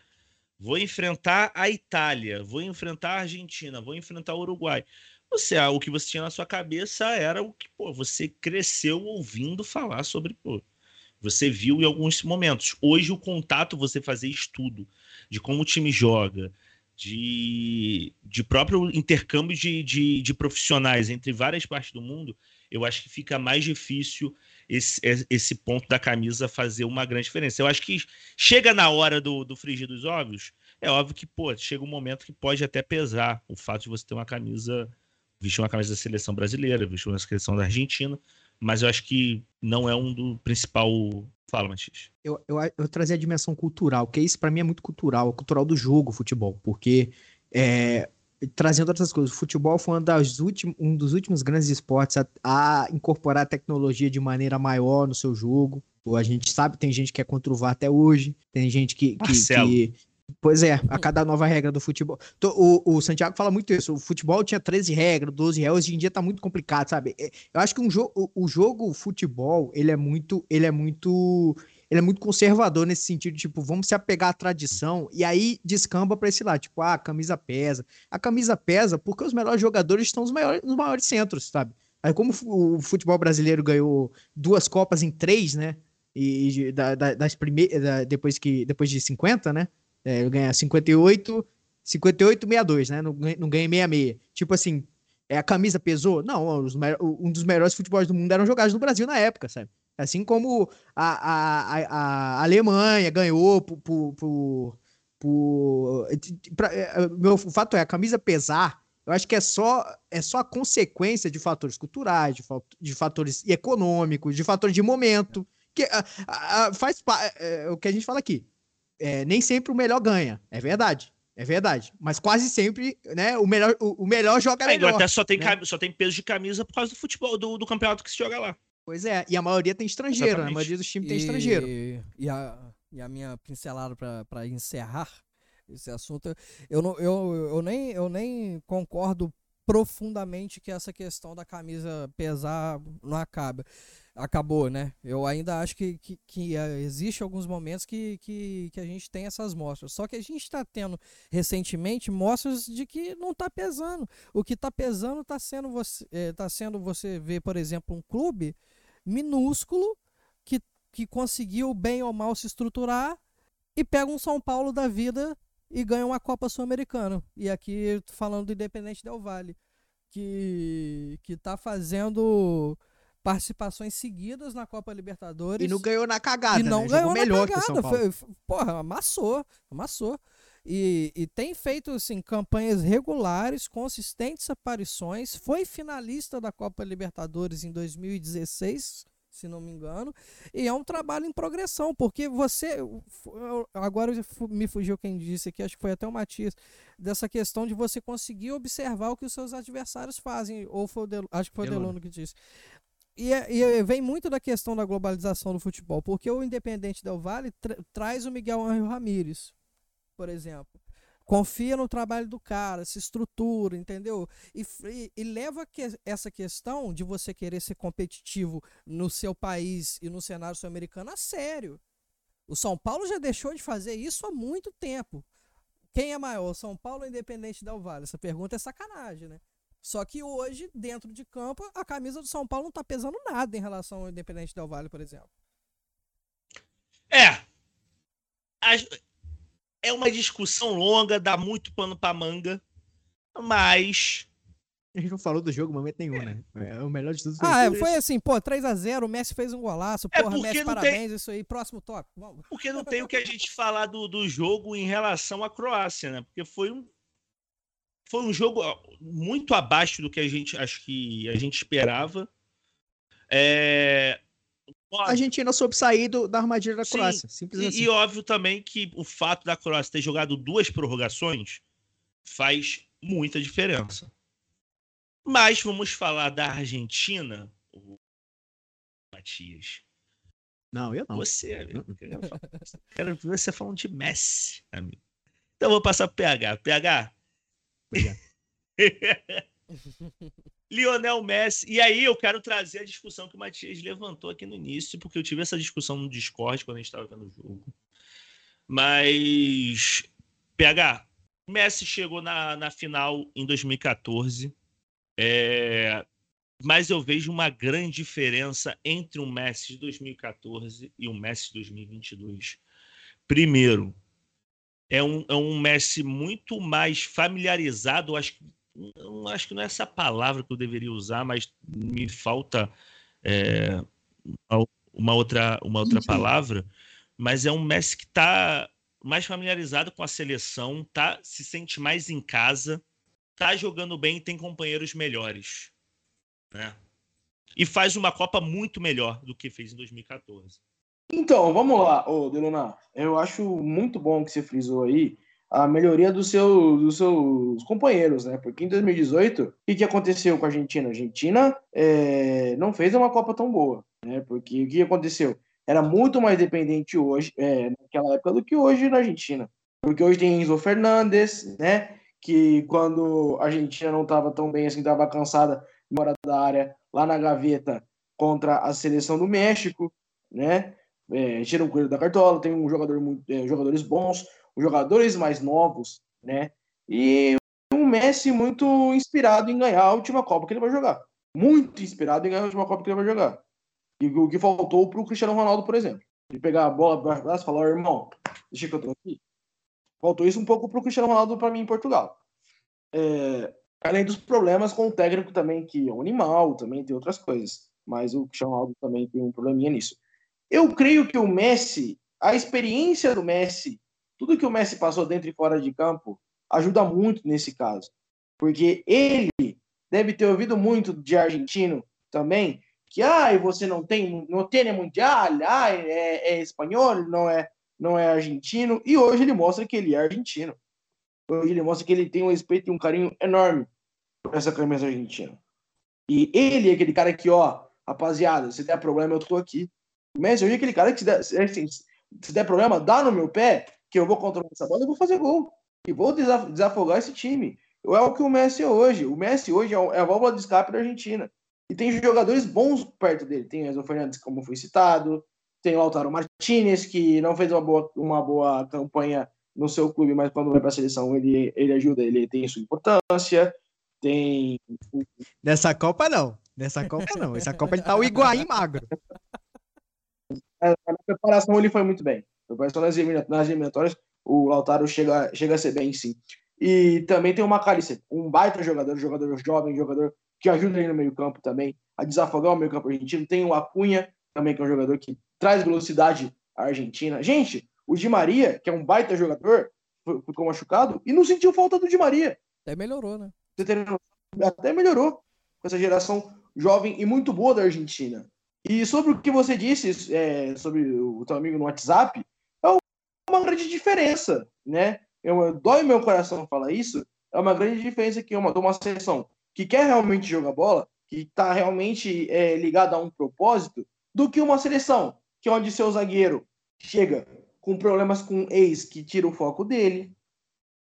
vou enfrentar a Itália, vou enfrentar a Argentina, vou enfrentar o Uruguai. Você, o que você tinha na sua cabeça era o que pô, você cresceu ouvindo falar sobre. Pô, você viu em alguns momentos. Hoje, o contato, você fazer estudo de como o time joga, de, de próprio intercâmbio de, de, de profissionais entre várias partes do mundo, eu acho que fica mais difícil esse, esse ponto da camisa fazer uma grande diferença. Eu acho que chega na hora do, do frigir dos óbvios, é óbvio que, pô, chega um momento que pode até pesar o fato de você ter uma camisa, vestir uma camisa da seleção brasileira, vestir uma seleção da Argentina, mas eu acho que não é um do principal. Fala, Matias. Eu, eu, eu trazer a dimensão cultural, que isso para mim é muito cultural, é cultural do jogo, futebol, porque é, trazendo outras coisas, o futebol foi das um dos últimos grandes esportes a, a, incorporar a tecnologia de maneira maior no seu jogo. A gente sabe, tem gente que é contra o VAR até hoje, tem gente que, que, que Pois é, a cada nova regra do futebol. O, o Santiago fala muito isso. O futebol tinha 13 regras, 12 regras, hoje em dia tá muito complicado, sabe? É, eu acho que um jogo, o, o jogo futebol, ele é muito, ele é muito ele é muito conservador nesse sentido, tipo, vamos se apegar à tradição, e aí descamba para esse lado, tipo, ah, a camisa pesa. A camisa pesa porque os melhores jogadores estão nos maiores, nos maiores centros, sabe? Aí como o futebol brasileiro ganhou duas Copas em três, né? E da, da, das primeiras, depois que depois de 50, né? É, ele ganha 58, 58, 62, né? Não, não ganha 66. Tipo assim, é, a camisa pesou? Não, os, um dos melhores futebols do mundo eram jogados no Brasil na época, sabe? Assim como a, a, a, a Alemanha ganhou por. por, por, por pra, é, meu fato é, a camisa pesar, eu acho que é só, é só a consequência de fatores culturais, de, de fatores econômicos, de fatores de momento. Que a, a, faz é, é, o que a gente fala aqui é, nem sempre o melhor ganha. É verdade. É verdade. Mas quase sempre, né? O melhor, o, o melhor joga melhor. Até só tem, né? só tem peso de camisa por causa do futebol, do, do campeonato que se joga lá. Pois é, e a maioria tem estrangeiro, Exatamente. né? A maioria dos times tem estrangeiro. E a, e a minha pincelada para encerrar esse assunto, eu, não, eu, eu, nem, eu nem concordo profundamente que essa questão da camisa pesar não acaba acabou, né? Eu ainda acho que, que, que uh, existe alguns momentos que, que, que a gente tem essas mostras. Só que a gente está tendo recentemente mostras de que não está pesando. O que está pesando está sendo você, é, tá sendo você ver, por exemplo, um clube minúsculo que, que conseguiu bem ou mal se estruturar e pega um São Paulo da vida e ganha uma Copa Sul-Americana. E aqui falando do Independente Del Vale, que que está fazendo participações seguidas na Copa Libertadores. E não ganhou na cagada, e não né? ganhou melhor cagada. que o São Paulo. Foi, porra, amassou, amassou. E, e, tem feito assim, campanhas regulares, consistentes aparições. Foi finalista da Copa Libertadores em 2016, se não me engano. E é um trabalho em progressão, porque você. Agora me fugiu quem disse aqui, acho que foi até o Matias, dessa questão de você conseguir observar o que os seus adversários fazem. Ou foi Del, acho que foi o Deluno que disse. E, é, e, vem muito da questão da globalização do futebol, porque o Independente Del Vale tra traz o Miguel Ángel Ramírez, por exemplo. Confia no trabalho do cara, se estrutura, entendeu? E, e, e leva que, essa questão de você querer ser competitivo no seu país e no cenário sul-americano a sério. O São Paulo já deixou de fazer isso há muito tempo. Quem é maior, São Paulo ou Independente Del Vale? Essa pergunta é sacanagem, né? Só que hoje, dentro de campo, a camisa do São Paulo não tá pesando nada em relação ao Independente Del Vale, por exemplo. É. É uma discussão longa, dá muito pano pra manga, mas. A gente não falou do jogo momento nenhum, é. né? É o melhor de tudo. Ah, é, foi assim, pô, 3x0, o Messi fez um golaço, é porra, Messi, parabéns, tem... isso aí, próximo toque. Porque não tem o que a gente falar do, do jogo em relação à Croácia, né? Porque foi um foi um jogo muito abaixo do que a gente acho que a gente esperava. É... A Argentina soube sair do, da armadilha da Sim, Croácia. Simples e, assim. e óbvio também que o fato da Croácia ter jogado duas prorrogações faz muita diferença. Mas vamos falar da Argentina, Matias. Não, eu não. Você, amigo. Quero ver você falando de Messi, amigo. Então eu vou passar pro PH. PH, Lionel Messi. E aí eu quero trazer a discussão que o Matias levantou aqui no início, porque eu tive essa discussão no Discord quando a gente estava vendo o jogo. Mas PH, Messi chegou na, na final em 2014, é, mas eu vejo uma grande diferença entre o Messi de 2014 e o Messi de 2022. Primeiro, é um, é um Messi muito mais familiarizado, acho, acho que não é essa palavra que eu deveria usar, mas me falta é, uma outra, uma outra palavra, mas é um Messi que está mais familiarizado com a seleção, tá, se sente mais em casa, tá jogando bem e tem companheiros melhores, né? E faz uma Copa muito melhor do que fez em 2014. Então, vamos lá, ô Deluna. Eu acho muito bom que você frisou aí a melhoria do seu, dos seus companheiros, né? Porque em 2018, o que, que aconteceu com a Argentina? A Argentina é, não fez uma Copa tão boa, né? Porque o que aconteceu? era muito mais dependente hoje, é, naquela época, do que hoje na Argentina. Porque hoje tem Enzo Fernandes, né? Que quando a Argentina não estava tão bem assim, estava cansada, mora da área, lá na gaveta, contra a seleção do México, né? É, tira um coelho da cartola, tem um jogador muito, é, jogadores bons, jogadores mais novos, né? E um Messi muito inspirado em ganhar a última Copa que ele vai jogar. Muito inspirado em ganhar a última Copa que ele vai jogar. E o que faltou para o Cristiano Ronaldo, por exemplo. Ele pegar a bola do braço e falar, irmão, deixa que eu tô aqui. Faltou isso um pouco para o Cristiano Ronaldo para mim em Portugal. É, além dos problemas com o técnico também, que é um animal, também tem outras coisas. Mas o Cristiano Ronaldo também tem um probleminha nisso. Eu creio que o Messi, a experiência do Messi, tudo que o Messi passou dentro e fora de campo, ajuda muito nesse caso. Porque ele deve ter ouvido muito de argentino também, que ah, você não tem, não tem mundial, ah, é, é espanhol, não é, não é argentino. E hoje ele mostra que ele é argentino. Hoje ele mostra que ele tem um respeito e um carinho enorme por essa camisa argentina. E ele é aquele cara que, ó, rapaziada, se der problema, eu tô aqui. O Messi hoje é aquele cara que se der, assim, se der problema, dá no meu pé, que eu vou controlar essa bola e vou fazer gol. E vou desafogar esse time. É o que o Messi é hoje. O Messi hoje é, é a válvula de escape da Argentina. E tem jogadores bons perto dele. Tem Enzo Fernandes, como foi citado. Tem o Lautaro Martinez, que não fez uma boa, uma boa campanha no seu clube, mas quando vai para a seleção ele, ele ajuda, ele tem sua importância. Tem. Nessa Copa, não. Nessa Copa, não. Essa Copa ele tá o Higuaín magro. É, na preparação ele foi muito bem. Preparação nas eliminatórias, o Lautaro chega, chega a ser bem, sim. E também tem o Macalister, um baita jogador, jogador jovem, jogador que ajuda ele no meio-campo também a desafogar o meio-campo argentino. Tem o Acunha, também, que é um jogador que traz velocidade à Argentina. Gente, o Di Maria, que é um baita jogador, ficou machucado e não sentiu falta do Di Maria. Até melhorou, né? Até melhorou com essa geração jovem e muito boa da Argentina. E sobre o que você disse é, sobre o teu amigo no WhatsApp, é uma grande diferença, né? Eu, dói meu coração falar isso. É uma grande diferença que uma, de uma seleção que quer realmente jogar bola, que está realmente é, ligado a um propósito, do que uma seleção, que é onde seu zagueiro chega com problemas com ex que tira o foco dele,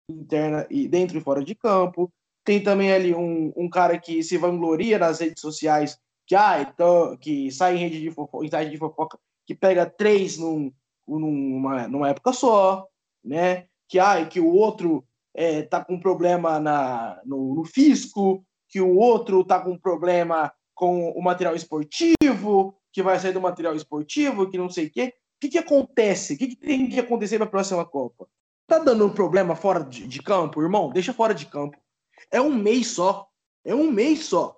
interna e dentro e fora de campo. Tem também ali um, um cara que se vangloria nas redes sociais, que, ah, então, que sai em rede de fofoca, em site de fofoca, que pega três num, numa, numa época só, né? Que, ah, que o outro é, tá com problema na, no, no fisco, que o outro está com um problema com o material esportivo, que vai sair do material esportivo, que não sei o quê. O que, que acontece? O que, que tem que acontecer para a próxima Copa? Tá dando problema fora de, de, campo, irmão? Deixa fora de campo. É um mês só. É um mês só.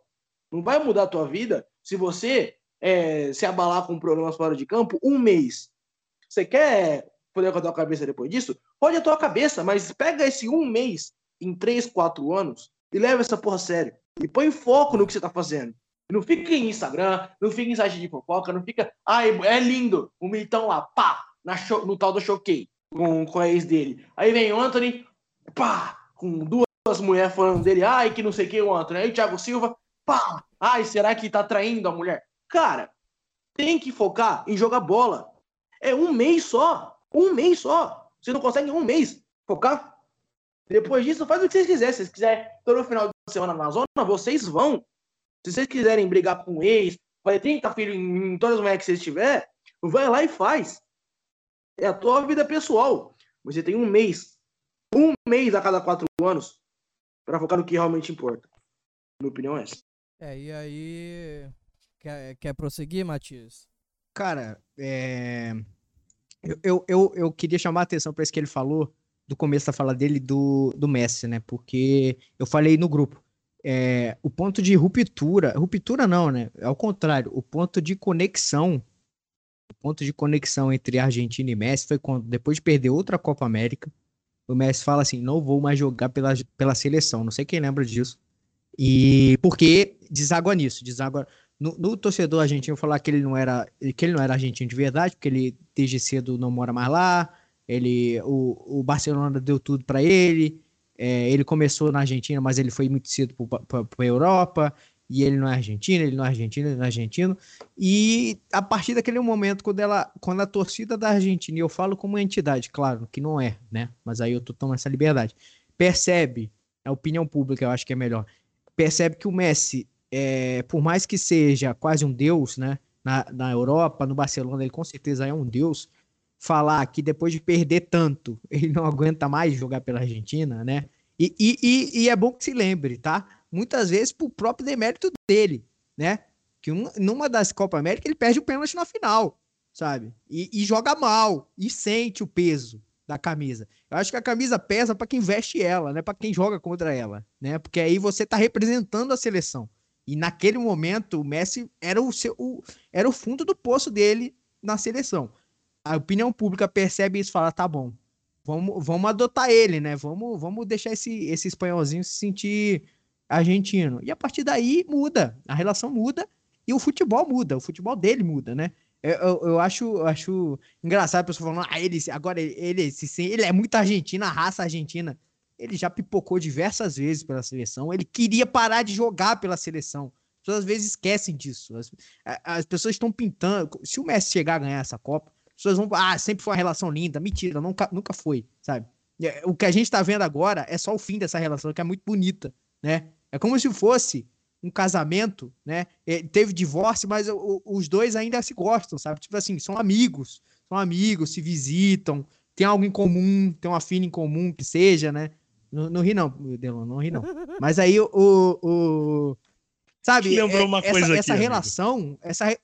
Não vai mudar a tua vida se você é, se abalar com problemas fora de campo um mês. Você quer poder com a tua cabeça depois disso? Pode a tua cabeça, mas pega esse um mês em três, quatro anos e leva essa porra a sério. E põe foco no que você tá fazendo. Não fica em Instagram, não fica em site de fofoca, não fica. Ai, é lindo, o militão lá, pá, no tal do showcase, com, com a ex dele. Aí vem o Anthony, pá, com duas mulheres falando dele, ai, que não sei o que, o Anthony. Aí o Thiago Silva, pá, ai, será que tá traindo a mulher? Cara, tem que focar em jogar bola. É um mês só. Um mês só. Você não consegue em um mês focar depois disso, faz o que vocês quiserem. Se vocês quiserem todo final de semana na zona, vocês vão. Se vocês quiserem brigar com o ex, fazer 30 filhos em, em todas as mulheres que vocês tiver, vai lá e faz. É a tua vida pessoal. Você tem um mês um mês a cada quatro anos para focar no que realmente importa. Minha opinião é essa. É, e aí. Quer, quer prosseguir, Matias? Cara, é... eu, eu, eu, eu queria chamar a atenção para isso que ele falou do começo da fala dele do, do Messi, né? Porque eu falei no grupo. É, o ponto de ruptura, ruptura não, né? Ao contrário, o ponto de conexão, o ponto de conexão entre Argentina e Messi foi quando, depois de perder outra Copa América, o Messi fala assim: não vou mais jogar pela, pela seleção. Não sei quem lembra disso. E porque deságua nisso, deságua. No, no, torcedor argentino falar que ele não era que ele não era argentino de verdade, porque ele desde cedo não mora mais lá. Ele, o, o Barcelona deu tudo para ele. É, ele começou na Argentina, mas ele foi muito cedo para a Europa. E ele não é argentino, ele não é argentino, ele não é argentino. E a partir daquele momento, quando, ela, quando a torcida da Argentina, e eu falo como entidade, claro, que não é, né? Mas aí eu tô tomando essa liberdade, percebe, a opinião pública eu acho que é melhor, percebe que o Messi, é, por mais que seja quase um deus, né? Na, na Europa, no Barcelona, ele com certeza é um deus. Falar que depois de perder tanto, ele não aguenta mais jogar pela Argentina, né? E, e, e, e é bom que se lembre, tá? Muitas vezes por próprio demérito dele, né? Que um, numa das Copa América ele perde o pênalti na final, sabe? E, e joga mal, e sente o peso da camisa. Eu acho que a camisa pesa para quem veste ela, né? Para quem joga contra ela, né? Porque aí você tá representando a seleção. E naquele momento o Messi era o seu o, era o fundo do poço dele na seleção. A opinião pública percebe isso e fala: "Tá bom. Vamos, vamos adotar ele, né? Vamos, vamos deixar esse esse espanholzinho se sentir argentino". E a partir daí muda, a relação muda e o futebol muda, o futebol dele muda, né? Eu, eu, eu, acho, eu acho engraçado a pessoa falando, ah, ele agora ele, ele, ele é muito argentino, a raça argentina. Ele já pipocou diversas vezes pela seleção. Ele queria parar de jogar pela seleção. As pessoas às vezes esquecem disso. As, as pessoas estão pintando. Se o Messi chegar a ganhar essa Copa, as pessoas vão. Ah, sempre foi uma relação linda. Mentira, nunca, nunca foi, sabe? É, o que a gente tá vendo agora é só o fim dessa relação, que é muito bonita, né? É como se fosse um casamento, né? teve divórcio, mas os dois ainda se gostam, sabe? Tipo assim, são amigos, são amigos, se visitam, tem algo em comum, tem uma fina em comum que seja, né? Não, não ri não, Delon, não ri não. Mas aí o, o, sabe? Lembrou uma essa, coisa essa aqui, relação, essa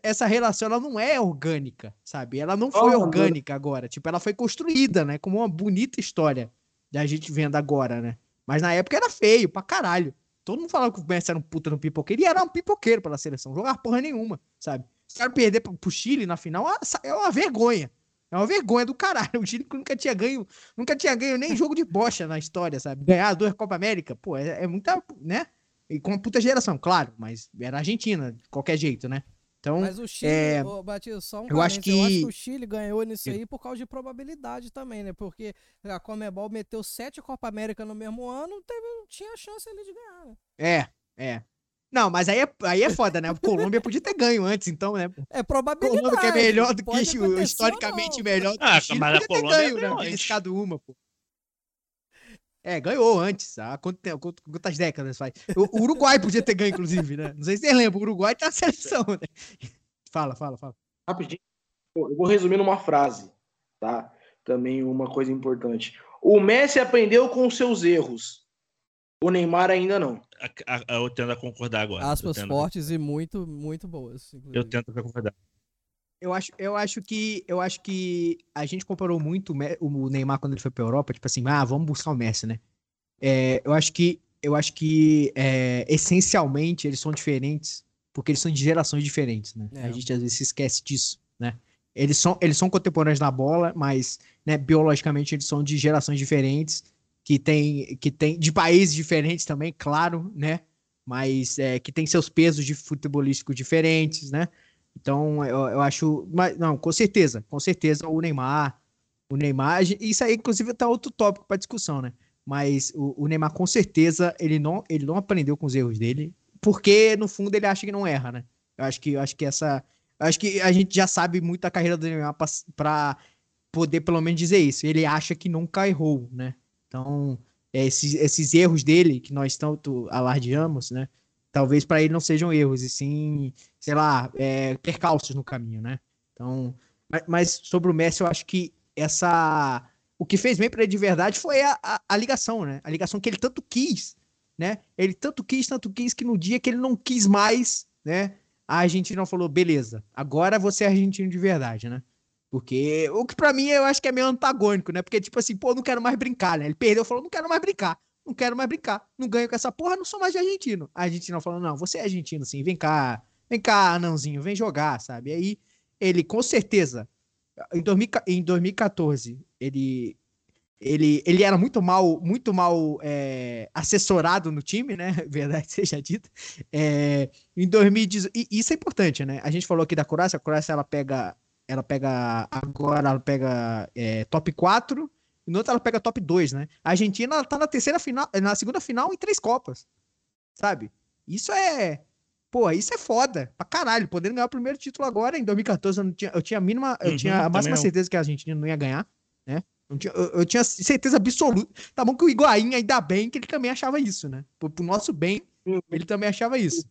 essa relação ela não é orgânica, sabe? Ela não foi oh, orgânica agora, tipo, ela foi construída, né, como uma bonita história da gente vendo agora, né? Mas na época era feio pra caralho. Todo mundo falava que o Messi era um puta no pipoqueiro. E era um pipoqueiro pela seleção. Jogar porra nenhuma, sabe? Se cara perder pro Chile na final, é, é uma vergonha. É uma vergonha do caralho. O Chile nunca tinha ganho, nunca tinha ganho nem jogo de bocha na história, sabe? Ganhar duas Copa América, pô, é, é muita, né? E com uma puta geração, claro, mas era Argentina, de qualquer jeito, né? Então, Mas o Chile, é, oh, Batista, só um eu acho, que... eu acho que o Chile ganhou nisso aí por causa de probabilidade também, né? Porque a Comebol meteu sete Copa América no mesmo ano, teve, tinha chance ali de ganhar, né? É, é. Não, mas aí é, aí é foda, né? A Colômbia podia ter ganho antes, então, né? É probabilidade. Colômbia que é melhor do que historicamente melhor do que ah, Chile, mas a Colômbia ganho, né? Arriscado uma, pô. É, ganhou antes. Há quantas décadas faz? O Uruguai podia ter ganho, inclusive, né? Não sei se vocês lembram. O Uruguai tá na seleção, né? Fala, fala, fala. Rapidinho. Eu vou resumir numa frase, tá? Também uma coisa importante. O Messi aprendeu com seus erros. O Neymar ainda não. Eu tento concordar agora. Aspas fortes e muito, muito boas. Inclusive. Eu tento concordar. Eu acho, eu acho que eu acho que a gente comparou muito o Neymar quando ele foi para Europa, tipo assim, ah, vamos buscar o Messi, né? É, eu acho que eu acho que é, essencialmente eles são diferentes porque eles são de gerações diferentes, né? É. A gente às vezes se esquece disso, né? Eles são, eles são contemporâneos na bola, mas né, biologicamente eles são de gerações diferentes, que tem, que tem de países diferentes também, claro, né? Mas é, que tem seus pesos de futebolístico diferentes, né? Então, eu, eu acho. Mas, não, com certeza, com certeza o Neymar. O Neymar. Isso aí, inclusive, tá outro tópico para discussão, né? Mas o, o, Neymar, com certeza, ele não, ele não aprendeu com os erros dele. Porque, no fundo, ele acha que não erra, né? Eu acho que, eu acho que essa. Acho que a gente já sabe muito da carreira do Neymar para poder, pelo menos, dizer isso. Ele acha que nunca errou, né? Então, esses, esses erros dele, que nós tanto alardeamos, né? talvez para ele não sejam erros, e sim, sei lá, é, percalços no caminho, né? Então, mas, mas, sobre o Messi, eu acho que essa. o que fez bem para ele de verdade foi a, a, a, ligação, né? A ligação que ele tanto quis, né? Ele tanto quis, tanto quis que no dia que ele não quis mais, né? A Argentina falou, beleza, agora você é argentino de verdade, né? Porque o que para mim eu acho que é meio antagônico, né? Porque tipo assim, pô, não quero mais brincar, né? Ele perdeu, falou, não quero mais brincar, não quero mais brincar, não ganho com essa porra, não sou mais de argentino. A Argentina falou, não, você é argentino sim, vem cá, vem cá, anãozinho, vem jogar, sabe? E aí ele com certeza em, 2014, ele, ele, ele era muito mal, muito mal é, assessorado no time, né? Verdade seja dita. É, em 2018, e isso é importante, né? A gente falou aqui da Croácia, a Croácia ela pega, ela pega agora, ela pega é, top 4, e no outro ela pega top 2, né? A Argentina ela tá na terceira final, na segunda final em três Copas, sabe? Isso é Pô, isso é foda pra caralho. Podendo ganhar o primeiro título agora, em 2014, eu, tinha, eu tinha a mínima, eu uhum, tinha a máxima certeza que a Argentina não ia ganhar, né? Eu tinha, eu, eu tinha, certeza absoluta. Tá bom que o Higuaín, ainda bem que ele também achava isso, né? Pro, pro nosso bem, uhum. ele também achava isso.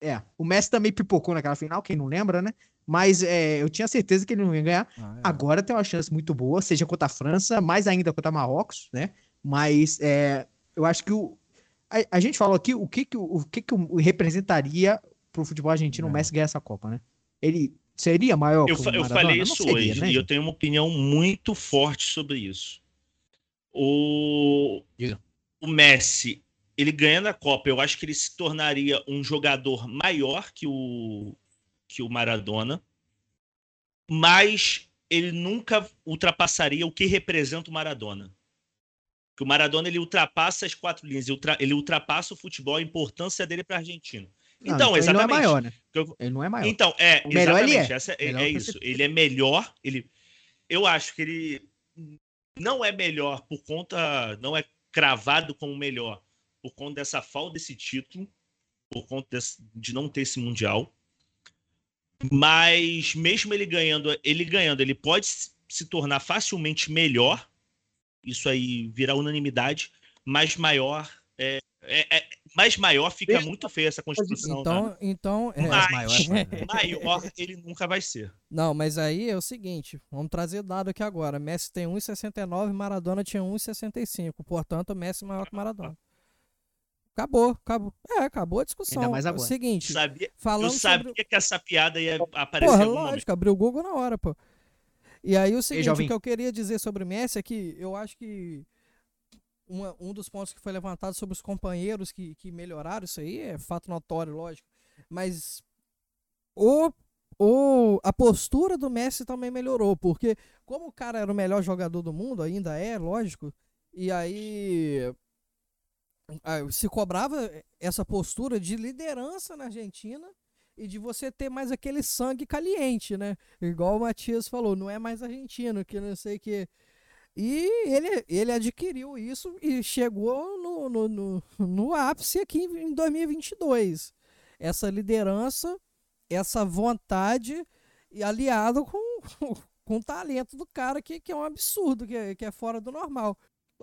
É, o Messi também pipocou naquela final, quem não lembra, né? Mas é, eu tinha certeza que ele não ia ganhar. Ah, é. Agora tem uma chance muito boa, seja contra a França, mais ainda contra Marrocos, né? Mas é, eu acho que o, a, a, gente falou aqui o que que, o, que, que representaria para o futebol argentino o Messi ganhar essa Copa, né? Ele seria maior eu, eu falei isso seria, hoje né, e eu tenho uma opinião muito forte sobre isso. O, o Messi, ele ganhando a Copa, eu acho que ele se tornaria um jogador maior que o, que o Maradona, mas ele nunca ultrapassaria o que representa o Maradona que o Maradona ele ultrapassa as quatro linhas, ele ultrapassa o futebol, a importância dele para a Argentina. Então, então, exatamente. Ele não é maior, né? Eu... Ele não é maior. Então, é, o melhor exatamente. Ele é. Essa, é, é isso. Ele é melhor. Ele, eu acho que ele não é melhor por conta. Não é cravado como melhor por conta dessa falta desse título, por conta desse, de não ter esse Mundial. Mas mesmo ele ganhando, ele ganhando, ele pode se tornar facilmente melhor isso aí virar unanimidade, mais maior é, é, é, mais maior fica muito feia essa construção. Então, tá? então é, mas, maior, maior ele nunca vai ser. Não, mas aí é o seguinte, vamos trazer dado aqui agora. Messi tem 1,69, Maradona tinha 1,65. Portanto, Messi é maior que Maradona. Acabou, acabou. É, acabou a discussão. Ainda mais agora. É o seguinte, sabia, falando eu sabia sobre... que essa piada ia aparecer. Porra, lógico, momento. abriu o Google na hora, pô. E aí o seguinte, o que eu queria dizer sobre o Messi é que eu acho que uma, um dos pontos que foi levantado sobre os companheiros que, que melhoraram isso aí é fato notório, lógico. Mas o, o, a postura do Messi também melhorou, porque como o cara era o melhor jogador do mundo, ainda é, lógico, e aí se cobrava essa postura de liderança na Argentina e de você ter mais aquele sangue caliente, né? Igual o Matias falou, não é mais argentino, que não sei que. E ele, ele adquiriu isso e chegou no, no, no, no ápice aqui em 2022. Essa liderança, essa vontade e aliado com, com o talento do cara que, que é um absurdo, que é, que é fora do normal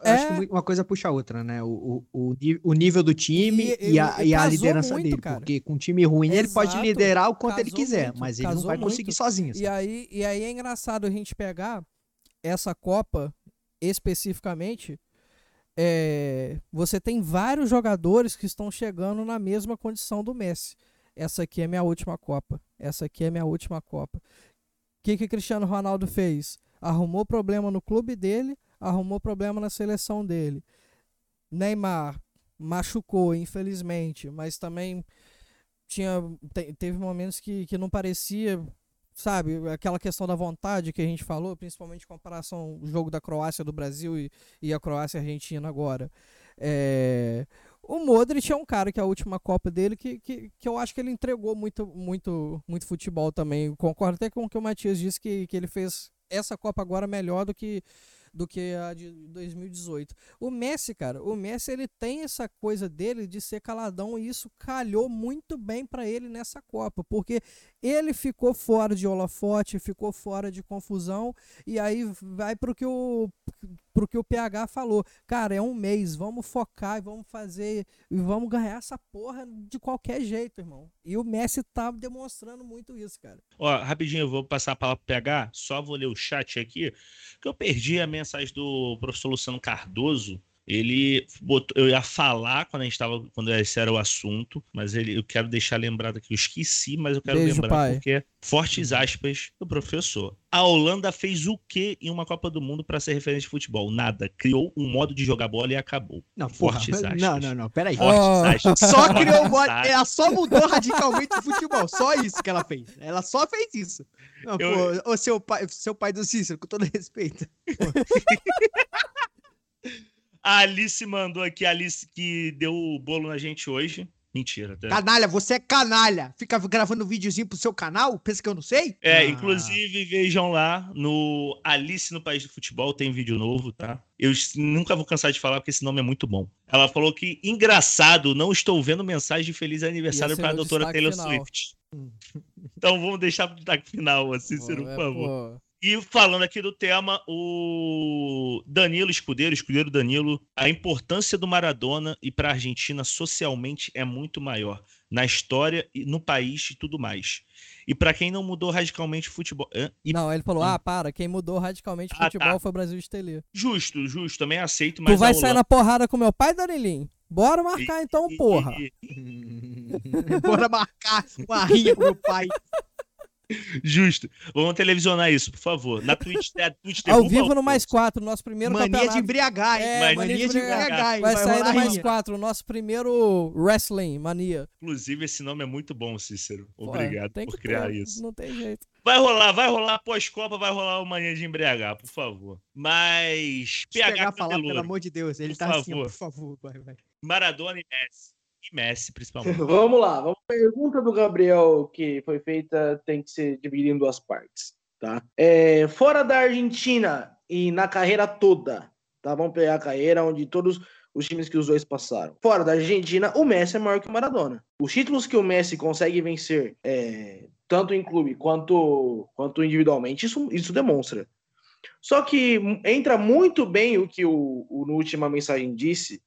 é... acho que uma coisa puxa a outra, né? O, o, o nível do time e, e a, e a liderança muito, dele. Cara. Porque com um time ruim Exato. ele pode liderar o quanto ele quiser, muito, mas ele não vai conseguir muito. sozinho. E aí, e aí é engraçado a gente pegar essa Copa especificamente. É, você tem vários jogadores que estão chegando na mesma condição do Messi. Essa aqui é minha última Copa. Essa aqui é minha última Copa. O que que Cristiano Ronaldo fez? Arrumou problema no clube dele arrumou problema na seleção dele. Neymar machucou, infelizmente, mas também tinha te, teve momentos que, que não parecia, sabe, aquela questão da vontade que a gente falou, principalmente em comparação ao jogo da Croácia do Brasil e, e a Croácia Argentina agora. É, o Modric é um cara que a última Copa dele que, que, que eu acho que ele entregou muito, muito, muito futebol também. Concordo até com o que o Matias disse que, que ele fez essa Copa agora melhor do que do que a de 2018. O Messi, cara, o Messi ele tem essa coisa dele de ser caladão e isso calhou muito bem para ele nessa Copa, porque ele ficou fora de holofote, ficou fora de confusão e aí vai pro que o pro que o PH falou. Cara, é um mês, vamos focar e vamos fazer e vamos ganhar essa porra de qualquer jeito, irmão. E o Messi tá demonstrando muito isso, cara. Ó, rapidinho, eu vou passar a palavra pro PH, só vou ler o chat aqui, que eu perdi a mensagem do professor Luciano Cardoso, ele botou, eu ia falar quando a gente estava, quando esse era o assunto, mas ele, eu quero deixar lembrado aqui, eu esqueci, mas eu quero Beijo, lembrar pai. porque fortes aspas do professor. A Holanda fez o que em uma Copa do Mundo para ser referência de futebol? Nada. Criou um modo de jogar bola e acabou. Não, porra. Fortes aspas. Não, não, não, peraí. Fortes Fortes aspas. Só criou o modo. Ela só mudou radicalmente o futebol. Só isso que ela fez. Ela só fez isso. Não, Eu- pô, ô, seu pai, seu pai do Cícero, com todo respeito. A Alice mandou aqui, a Alice que deu o bolo na gente hoje. Mentira, tá? Canalha, você é canalha. Fica gravando videozinho pro seu canal? Pensa que eu não sei? É, Ah. inclusive, vejam lá no Alice no País do Futebol, tem vídeo novo, tá? Eu nunca vou cansar de falar porque esse nome é muito bom. Ela falou que, engraçado, não estou vendo mensagem de feliz aniversário para a o doutora Taylor final. Swift. Então vamos deixar pro destaque final, assim, Pô, Cícero, por é, favor. pô. E falando aqui do tema, o Danilo Escudeiro, Escudeiro Danilo, a importância do Maradona e para a Argentina socialmente é muito maior, na história e no país e tudo mais. E para quem não mudou radicalmente o futebol. Hã? E Não, ele falou: Ah. ah, para, quem mudou radicalmente o Ah, futebol tá. foi o Brasil de Tele. Justo, justo, também aceito, mas Tu vai sair na porrada com meu pai, Danilinho? Bora marcar então, e- porra. e- Bora marcar uma rinha com meu pai. Justo. Vamos televisionar isso, por favor. Na Twitch, é, a Twitch Ao vivo no Mais 4, nosso primeiro Mania de campeonato. embriagar, hein? É, mania, de embriagar, hein? Vai, sair no Mais rinha. 4, o nosso primeiro wrestling, mania. Inclusive, esse nome é muito bom, Cícero. Pô, Obrigado tem por criar ter, isso. Não tem jeito. Vai rolar, vai rolar pós-Copa, vai rolar o mania de embriagar, por favor. Mas Deixa PH falar, pelo amor de Deus. Ele Por tá assim, favor. por favor. Vai, vai. Maradona e Messi. E Messi, principalmente. Vamos lá, vamos. Pergunta do Gabriel que foi feita tem que ser dividida em duas partes, tá? É, fora da Argentina e na carreira toda, tá? Vamos pegar a carreira onde todos os times que os dois passaram. Fora da Argentina, o Messi é maior que o Maradona. Os títulos que o Messi consegue vencer, é, tanto em clube quanto, quanto individualmente, isso, isso demonstra. Só que entra muito bem o que o, o no última mensagem disse,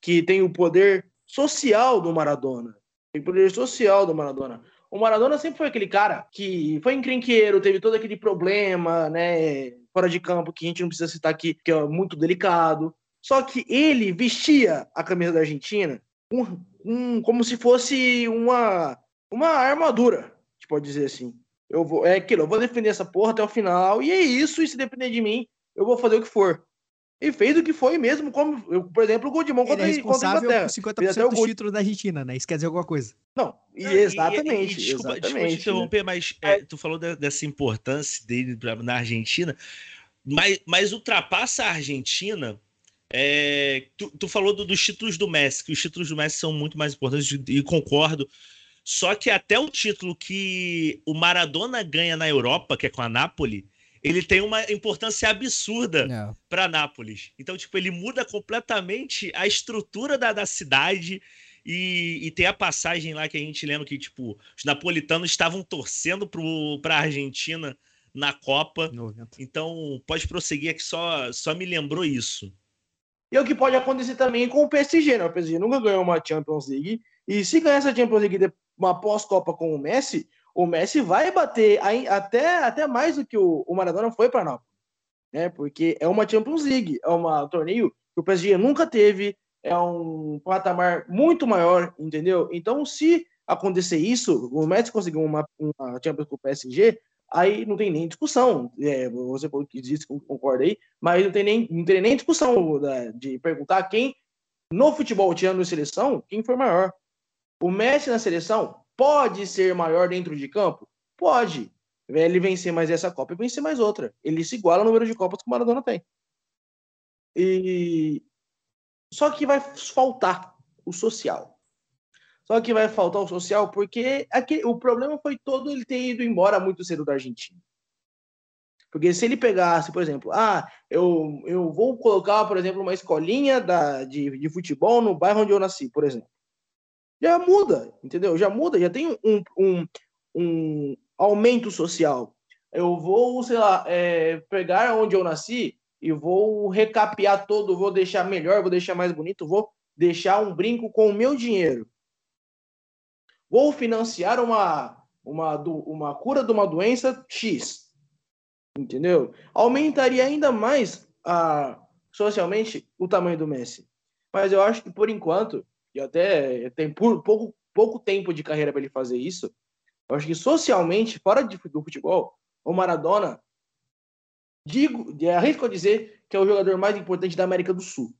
que tem o poder social do Maradona. Tem poder social do Maradona. O Maradona sempre foi aquele cara que foi encrenqueiro, teve todo aquele problema, né, fora de campo, que a gente não precisa citar aqui, que é muito delicado. Só que ele vestia a camisa da Argentina um, um- como se fosse uma, uma armadura, a gente pode dizer assim. Eu vou, é aquilo, eu vou defender essa porra até o final, e é isso, e se depender de mim, eu vou fazer o que for. E fez o que foi mesmo, como, eu, por exemplo, o gol de mão Ele contra, é contra a responsável Inglaterra. por Fez 50% até o títulos da Argentina, né? Isso quer dizer alguma coisa. Não, e Não, exatamente. e- e desculpa, desculpa te exatamente. né? interromper, mas é, tu falou de- dessa importância dele pra- na Argentina, mas, mas ultrapassa a Argentina. é, tu, tu falou do- dos títulos do Messi, que os títulos do Messi são muito mais importantes, e concordo. Só que até o título que o Maradona ganha na Europa, que é com a Napoli, ele tem uma importância absurda É. para Nápoles. Então, tipo, ele muda completamente a estrutura da, da cidade e, e tem a passagem lá que a gente lembra que, tipo, os napolitanos estavam torcendo para a Argentina na Copa. 90. Então, pode prosseguir aqui, só, só me lembrou isso. E é o que pode acontecer também com o PSG, né? O PSG nunca ganhou uma Champions League. E se ganhar essa Champions League uma pós-Copa com o Messi, o Messi vai bater até, até mais do que o, o Maradona foi para Nápoles. Né? Porque é uma Champions League, é um torneio que o PSG nunca teve, é um patamar muito maior, entendeu? Então, se acontecer isso, o Messi conseguir uma, uma Champions com o PSG, aí não tem nem discussão. É, você que disse, concorda aí, mas não tem nem, não tem nem discussão da- de perguntar quem, no futebol, tirando a seleção, quem foi maior. O Messi na seleção pode ser maior dentro de campo? Pode. Ele vencer mais essa Copa e vencer mais outra. Ele se iguala ao número de Copas que o Maradona tem. E só que vai faltar o social. Só que vai faltar o social porque aqui, o problema foi todo ele ter ido embora muito cedo da Argentina. Porque se ele pegasse, por exemplo, ah, eu, eu vou colocar, por exemplo, uma escolinha da, de, de futebol no bairro onde eu nasci, por exemplo. Já muda, entendeu? Já muda, já tem um, um, um aumento social. Eu vou, sei lá, é, pegar onde eu nasci e vou recapear todo, vou deixar melhor, vou deixar mais bonito, vou deixar um brinco com o meu dinheiro. Vou financiar uma, uma, uma cura de uma doença X. Entendeu? Aumentaria ainda mais a, socialmente o tamanho do Messi. Mas eu acho que por enquanto, e até tem por, pouco, pouco tempo de carreira para ele fazer isso, eu acho que socialmente, fora de, do futebol, o Maradona, digo, arrisco a dizer que é o jogador mais importante da América do Sul.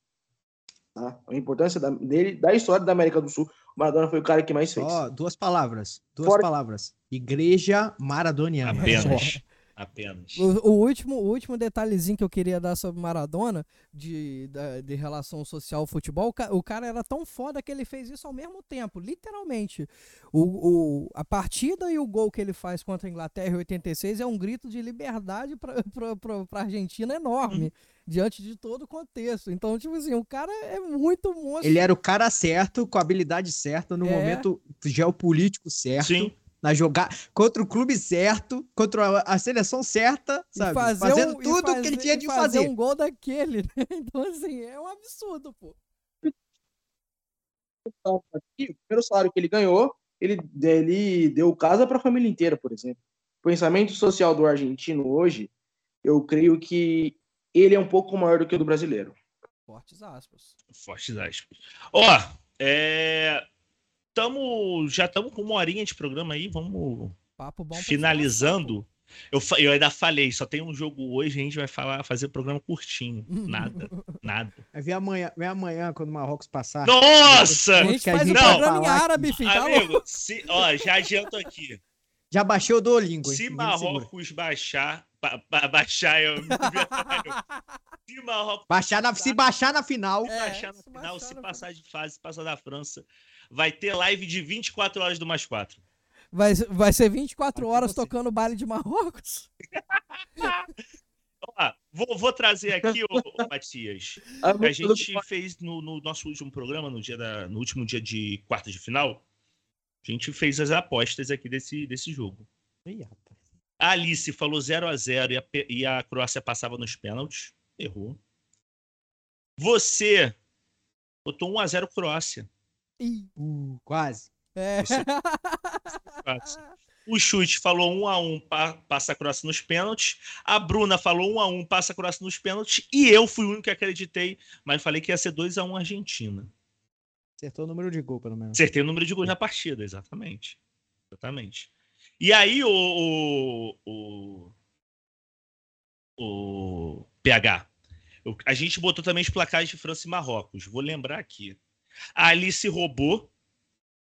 Tá? A importância da, dele, da história da América do Sul, o Maradona foi o cara que mais fez. Ó, duas palavras. Duas fora... palavras. Igreja Maradoniana. Apenas. Apenas. O, o, último, o último detalhezinho que eu queria dar sobre Maradona, de, de, de relação social ao futebol, o, o, cara era tão foda que ele fez isso ao mesmo tempo, literalmente. O, o, a partida e o gol que ele faz contra a Inglaterra em 86 é um grito de liberdade pra, pra Argentina enorme. Hum. Diante de todo o contexto. Então, tipo assim, o cara é muito monstro. Ele era o cara certo, com a habilidade certa, no é. momento geopolítico certo. Sim na jogar contra o clube certo, contra a, a seleção certa, sabe? Fazendo um, tudo o que ele tinha de fazer. fazer um gol daquele, né? Então, assim, é um absurdo, pô. O primeiro salário que ele ganhou, ele, ele deu casa para a família inteira, por exemplo. O pensamento social do argentino hoje, eu creio que ele é um pouco maior do que o do brasileiro. Fortes aspas. Fortes aspas. Ó, é tamo, já estamos com uma horinha de programa aí, vamos finalizando. Eu, eu ainda falei, só tem um jogo hoje, a gente vai falar, fazer programa curtinho. Nada, nada. Vai ver amanhã, vem amanhã quando o Marrocos passar. Nossa! A gente faz o programa em árabe, filho. Tá Amigo, se, ó, já adianto aqui. Já baixou o Duolingo. Se Marrocos baixar, ba, ba, baixar eu, se Marrocos baixar na, se baixar na final, é, baixar na final, se passar de fase, se passar da França, vai ter live de 24 horas do mais 4. Vai, vai ser 24 horas ser. tocando baile de Marrocos. Ó, vou, vou, trazer aqui, ô, ô Matias. A gente fez no, no, nosso último programa, no, dia da, no último dia de quarta de final, a gente fez as apostas aqui desse, desse jogo. A Alice falou 0 a 0 e a, e a Croácia passava nos pênaltis. Errou. Você botou 1 a 0 Croácia. Uh, quase. É. O chute falou 1 um a 1 um, passa a Croácia nos pênaltis. A Bruna falou 1 um a 1 passa a Croácia nos pênaltis. E eu fui o único que acreditei, mas falei que ia ser 2 a 1 Argentina. Acertou o número de gol, pelo menos. Acertei o número de gols na partida, exatamente. Exatamente. E aí, o, o, o, o PH, a gente botou também os placares de França e Marrocos. Vou lembrar aqui. A Alice roubou.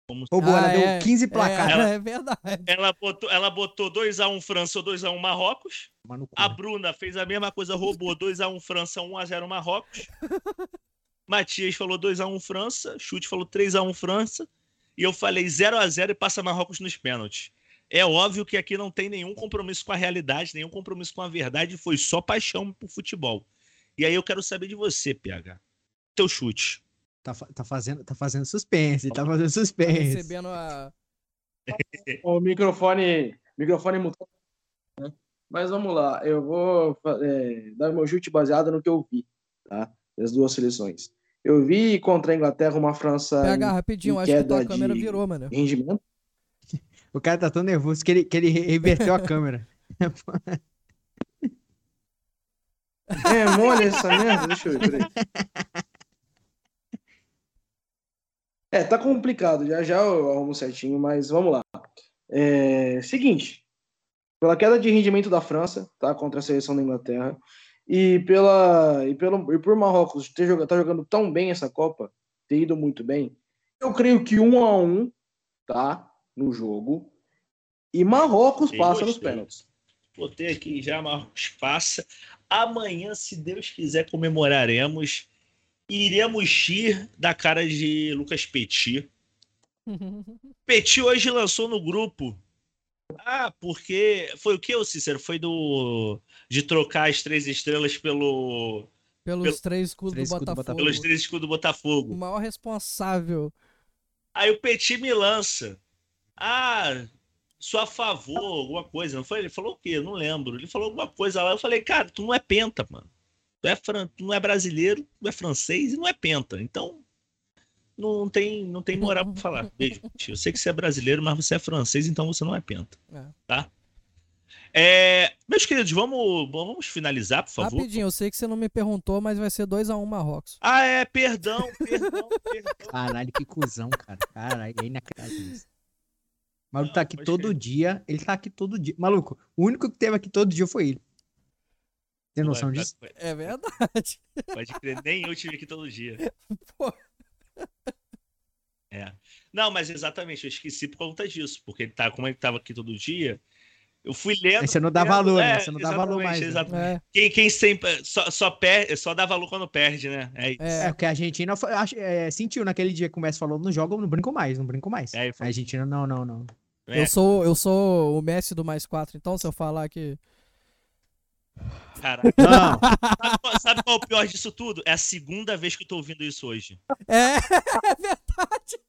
Como... Roubou, ah, ela é, deu 15 placares. É, ela, é verdade. Ela botou, ela botou 2x1 França ou 2x1 Marrocos. A Bruna fez a mesma coisa, roubou 2x1 França, 1x0 Marrocos. Matias falou 2x1 França, Chute falou 3x1 França. E eu falei 0x0 e passa Marrocos nos pênaltis. É óbvio que aqui não tem nenhum compromisso com a realidade, nenhum compromisso com a verdade, foi só paixão pro futebol. E aí eu quero saber de você, PH. Teu chute. Tá, tá, fazendo, tá fazendo suspense, tá fazendo tá suspense. Tá recebendo a. o microfone. Microfone mutado. Né? Mas vamos lá, eu vou é, dar meu chute baseado no que eu vi, tá? Das duas seleções. Eu vi contra a Inglaterra uma França. Pega rapidinho, acho que tua câmera virou, mano. Rendimento. O cara tá tão nervoso que ele, que ele reverteu a câmera. É, molha essa merda. Deixa eu ver, peraí. É, tá complicado, já já eu arrumo certinho, mas vamos lá. É, seguinte, pela queda de rendimento da França, tá, contra a seleção da Inglaterra, e pela e pelo e por Marrocos ter jogado, tá jogando tão bem essa Copa, ter ido muito bem, eu creio que um a um, tá, no jogo, e Marrocos passa gostei. nos pênaltis. Botei aqui já, Marrocos passa. Amanhã, se Deus quiser, comemoraremos iremos ir da cara de Lucas Petit. Petit hoje lançou no grupo. Ah, porque foi o que, Cícero? Foi do de trocar as três estrelas pelo pelos pelo... três escudos três do Botafogo. Botafogo. Pelos três escudos do Botafogo. O maior responsável. Aí o Petit me lança. Ah, sou a favor, alguma coisa. Não foi? Ele falou o quê? Não lembro. Ele falou alguma coisa lá. Eu falei, cara, tu não é penta, mano. Tu, é fran... tu não é brasileiro, tu é francês e não é penta. Então, não tem, não tem moral pra falar. Beijo. Eu sei que você é brasileiro, mas você é francês, então você não é penta. É. Tá? É, meus queridos, vamos, vamos finalizar, por favor. Rapidinho, eu sei que você não me perguntou, mas vai ser 2x1 Marrocos. Ah, é, perdão, perdão, perdão. Caralho, que cuzão, cara. Caralho, é inacreditável isso. O maluco tá Não, aqui todo crer. dia. Ele tá aqui todo dia. Maluco, o único que teve aqui todo dia foi ele. Tem noção Ué, disso? pode- É verdade. Pode crer, nem eu tive aqui todo dia. Pô. É. Não, mas exatamente, eu esqueci por conta disso, porque ele tá, como ele tava aqui todo dia, eu fui lendo. Aí você não dá lendo- valor, né? é, Você não dá valor mais, né? exatamente. É, Quem, quem sempre só, só, per, só dá valor quando perde, né? É isso. É, é. porque a Argentina foi- é, sentiu naquele dia que o Messi falou: não joga, não brinco mais, não brinco mais. É, ele a Argentina, não, não, não. É. Eu sou, eu sou o Messi do mais 4, então se eu falar que. Caraca. Não, Sabe, qual- sabe qual é o pior disso tudo? É a segunda vez que eu tô ouvindo isso hoje. É, é verdade.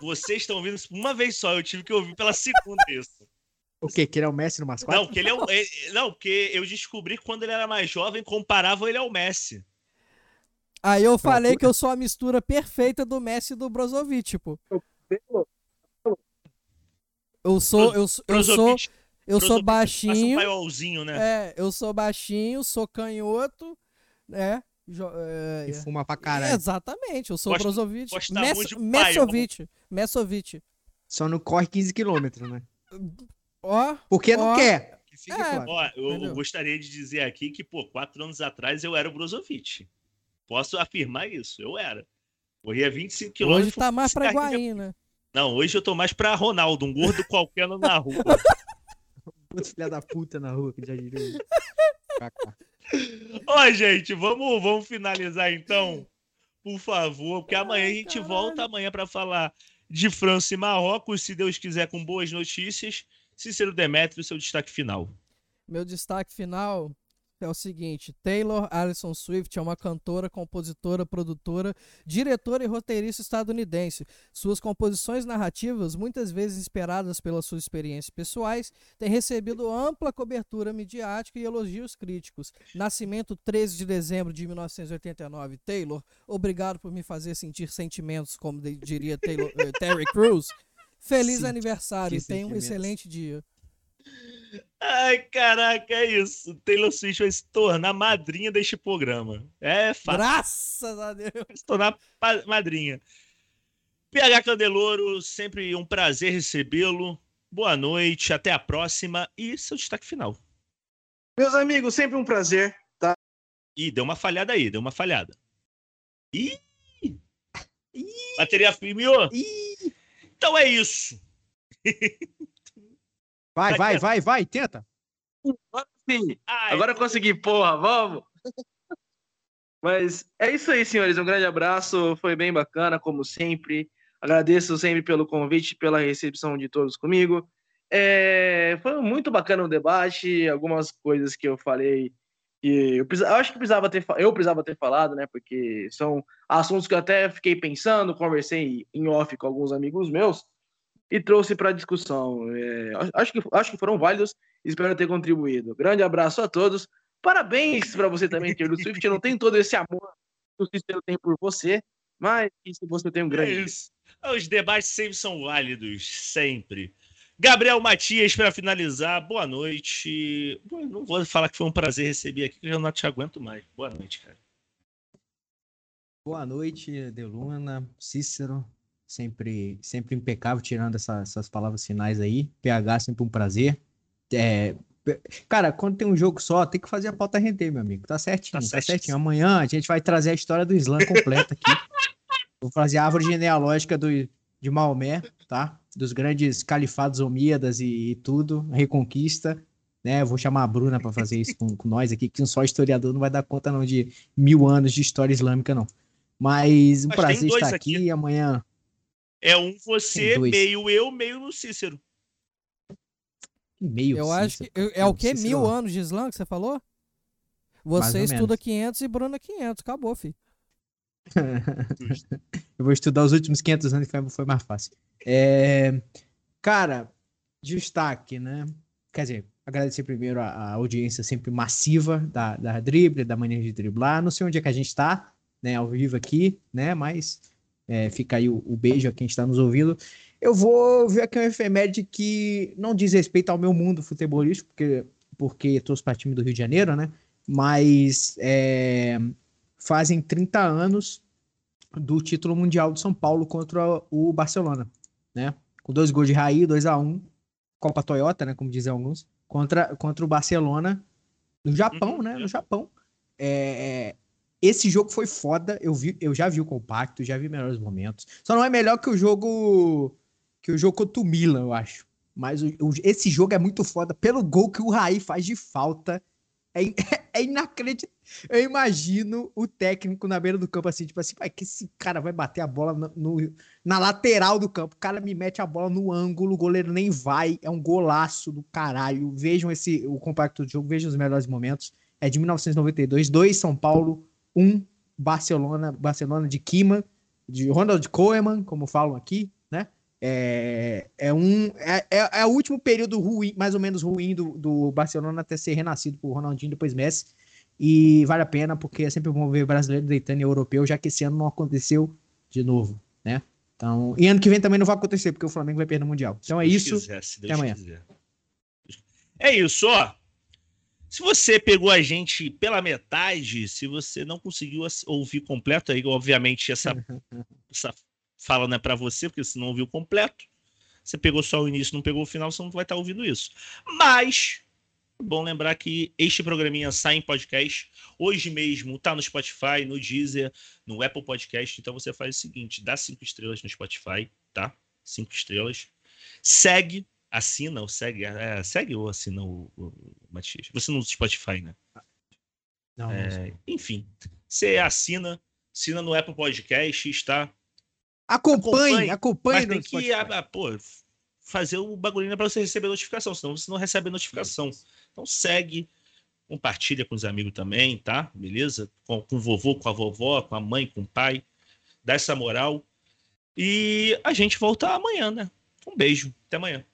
Vocês estão ouvindo isso uma vez só, eu tive que ouvir pela segunda isso. o quê? Que ele é o Messi no mascote? Não, porque ele é o. ele- não, porque eu descobri que quando ele era mais jovem, comparavam ele ao Messi. Aí eu falei que eu sou a mistura perfeita do Messi e do Brozovic, tipo. Eu sou, eu, sou- eu sou, Brozovic eu sou Passa um baixinho. paiolzinho, né? É, eu sou baixinho, sou canhoto, né? Jo- é, E é. fuma pra caralho. Exatamente, eu sou Gosta- o Brozovic. um Messovic. Messovic. Só não corre 15 quilômetros, né? Ó, Porque não Ó. quer. Que fique É. claro. Ó, eu, Entendeu? gostaria de dizer aqui que, pô, quatro anos atrás eu era o Brozovic. Posso afirmar isso, eu era. Corria 25 quilômetros. hoje tá mais pra cigarrinho de- Guaín, né? Não, hoje eu tô mais pra Ronaldo, um gordo qualquer no- na rua. Outro filho da puta na rua que já. Kaká. Ó, gente, vamos, vamos finalizar então, por favor, porque amanhã a gente volta amanhã pra falar de França e Marrocos, se Deus quiser, com boas notícias. Cícero Demetrio, seu destaque final. Meu destaque final é o seguinte: Taylor Allison Swift é uma cantora, compositora, produtora, diretora e roteirista estadunidense. Suas composições narrativas, muitas vezes inspiradas pelas suas experiências pessoais, têm recebido ampla cobertura midiática e elogios críticos. Nascimento 13 de dezembro de 1989. Taylor, obrigado por me fazer sentir sentimentos, como diria Taylor- eh, Terry Crews. Feliz Sentir aniversário, tenha um excelente dia. Ai, caraca, é isso. Taylor Swift vai se tornar madrinha deste programa. É fácil. Graças a Deus. Vai se tornar madrinha. PH Candeloro, sempre um prazer recebê-lo. Boa noite, até a próxima e seu destaque final. Meus amigos, sempre um prazer. Ih, deu uma falhada aí, deu uma falhada. Ih! Bateria firme, ô. Ih, Então é isso. vai, vai, vai, vai, tenta. Sim, Ai, agora eu consegui, porra, vamos! Mas é isso aí, senhores. Um grande abraço. Foi bem bacana, como sempre. Agradeço sempre pelo convite, pela recepção de todos comigo. É, foi muito bacana o debate. Algumas coisas que eu falei que eu, eu acho que precisava ter, eu precisava ter falado, né? Porque são assuntos que eu até fiquei pensando, conversei em off com alguns amigos meus e trouxe para discussão. É, acho, que, acho que foram válidos. Espero ter contribuído. Grande abraço a todos. Parabéns para você também, Taylor Swift. Eu não tenho todo esse amor que o Cícero tem por você, mas se você tem um é grande. isso. Os debates sempre são válidos, sempre. Gabriel Matias, para finalizar, boa noite. Bom, Não vou falar que foi um prazer receber aqui, que eu já não te aguento mais. Boa noite, cara. Boa noite, Deluna, Cícero, sempre, sempre impecável, tirando essa- essas palavras finais aí. PH, sempre um prazer. É, cara, quando tem um jogo só, tem que fazer a pauta render, meu amigo. Tá certinho, Tá tá, certinho. Amanhã a gente vai trazer a história do Islã completa aqui. Vou fazer a árvore genealógica do, de Maomé, tá? Dos grandes califados omíadas e, e tudo, reconquista. Né? Vou chamar a Bruna para fazer isso com, com nós aqui, que um só historiador não vai dar conta não de mil anos de história islâmica, não. Mas um Mas prazer estar aqui. aqui. Amanhã. É um você, meio eu, meio o Cícero. Meio Eu acho que. Cícero. É o quê? Cícero. Mil anos de Islã que você falou? Você estuda menos. 500 e Bruna 500. Acabou, filho. Eu vou estudar os últimos 500 anos e foi, mais fácil. É, cara, destaque, né? Quer dizer, Agradecer primeiro a, a audiência sempre massiva da, da Drible, da maneira de driblar. Não sei onde é que a gente está, né, ao vivo aqui, né, mas é, fica aí o, o, beijo a quem está nos ouvindo. Eu vou ver aqui um efeméride que não diz respeito ao meu mundo futebolístico, porque, porque estou para time do Rio de Janeiro, né, mas é, fazem 30 anos do título mundial do São Paulo contra o Barcelona, né, com dois gols de Raí, 2 a 1 Copa Toyota, né, como dizem alguns contra, contra o Barcelona no Japão, né? No Japão. É, esse jogo foi foda. Eu, vi, eu já vi o compacto, já vi melhores momentos. Só não é melhor que o jogo que o jogo contra o Milan, eu acho. Mas o, o, esse jogo é muito foda pelo gol que o Raí faz de falta. É, é inacreditável. Eu imagino o técnico na beira do campo assim, tipo assim, vai que esse cara vai bater a bola no, no, na lateral do campo. O cara me mete a bola no ângulo, o goleiro nem vai. É um golaço do caralho. Vejam esse o compacto do jogo, vejam os melhores momentos. É de 1992, 2 São Paulo, 1 um Barcelona, Barcelona de Kima, de Ronald Koeman, como falam aqui, né? É, é, um, é, é, é, o último período ruim, mais ou menos ruim do, do Barcelona até ser renascido por Ronaldinho depois Messi. E vale a pena, porque é sempre bom ver brasileiro deitando em europeu, já que esse ano não aconteceu de novo, né? Então, e ano que vem também não vai acontecer, porque o Flamengo vai perder o Mundial. Então é isso. Quiser, Até amanhã. Quiser. É isso, ó. Se você pegou a gente pela metade, se você não conseguiu ouvir completo, aí obviamente essa, essa fala não é para você, porque você não ouviu completo. Você pegou só o início, não pegou o final, você não vai estar tá ouvindo isso. Mas é bom lembrar que este programinha sai em podcast. Hoje mesmo tá no Spotify, no Deezer, no Apple Podcast. Então você faz o seguinte: dá cinco estrelas no Spotify, tá? Cinco estrelas. Segue, assina ou segue. É, segue ou assina o, o, o Matias. Você no Spotify, né? Não, é, enfim, você assina, assina no Apple Podcast, está Acompanhe, acompanhe. Mas tem que a, a, pô, fazer o bagulhinho para você receber notificação, senão você não recebe notificação. Então segue, compartilha com os amigos também, tá? Beleza? Com, com o vovô, com a vovó, com a mãe, com o pai. Dá essa moral. E a gente volta amanhã, né? Um beijo. Até amanhã.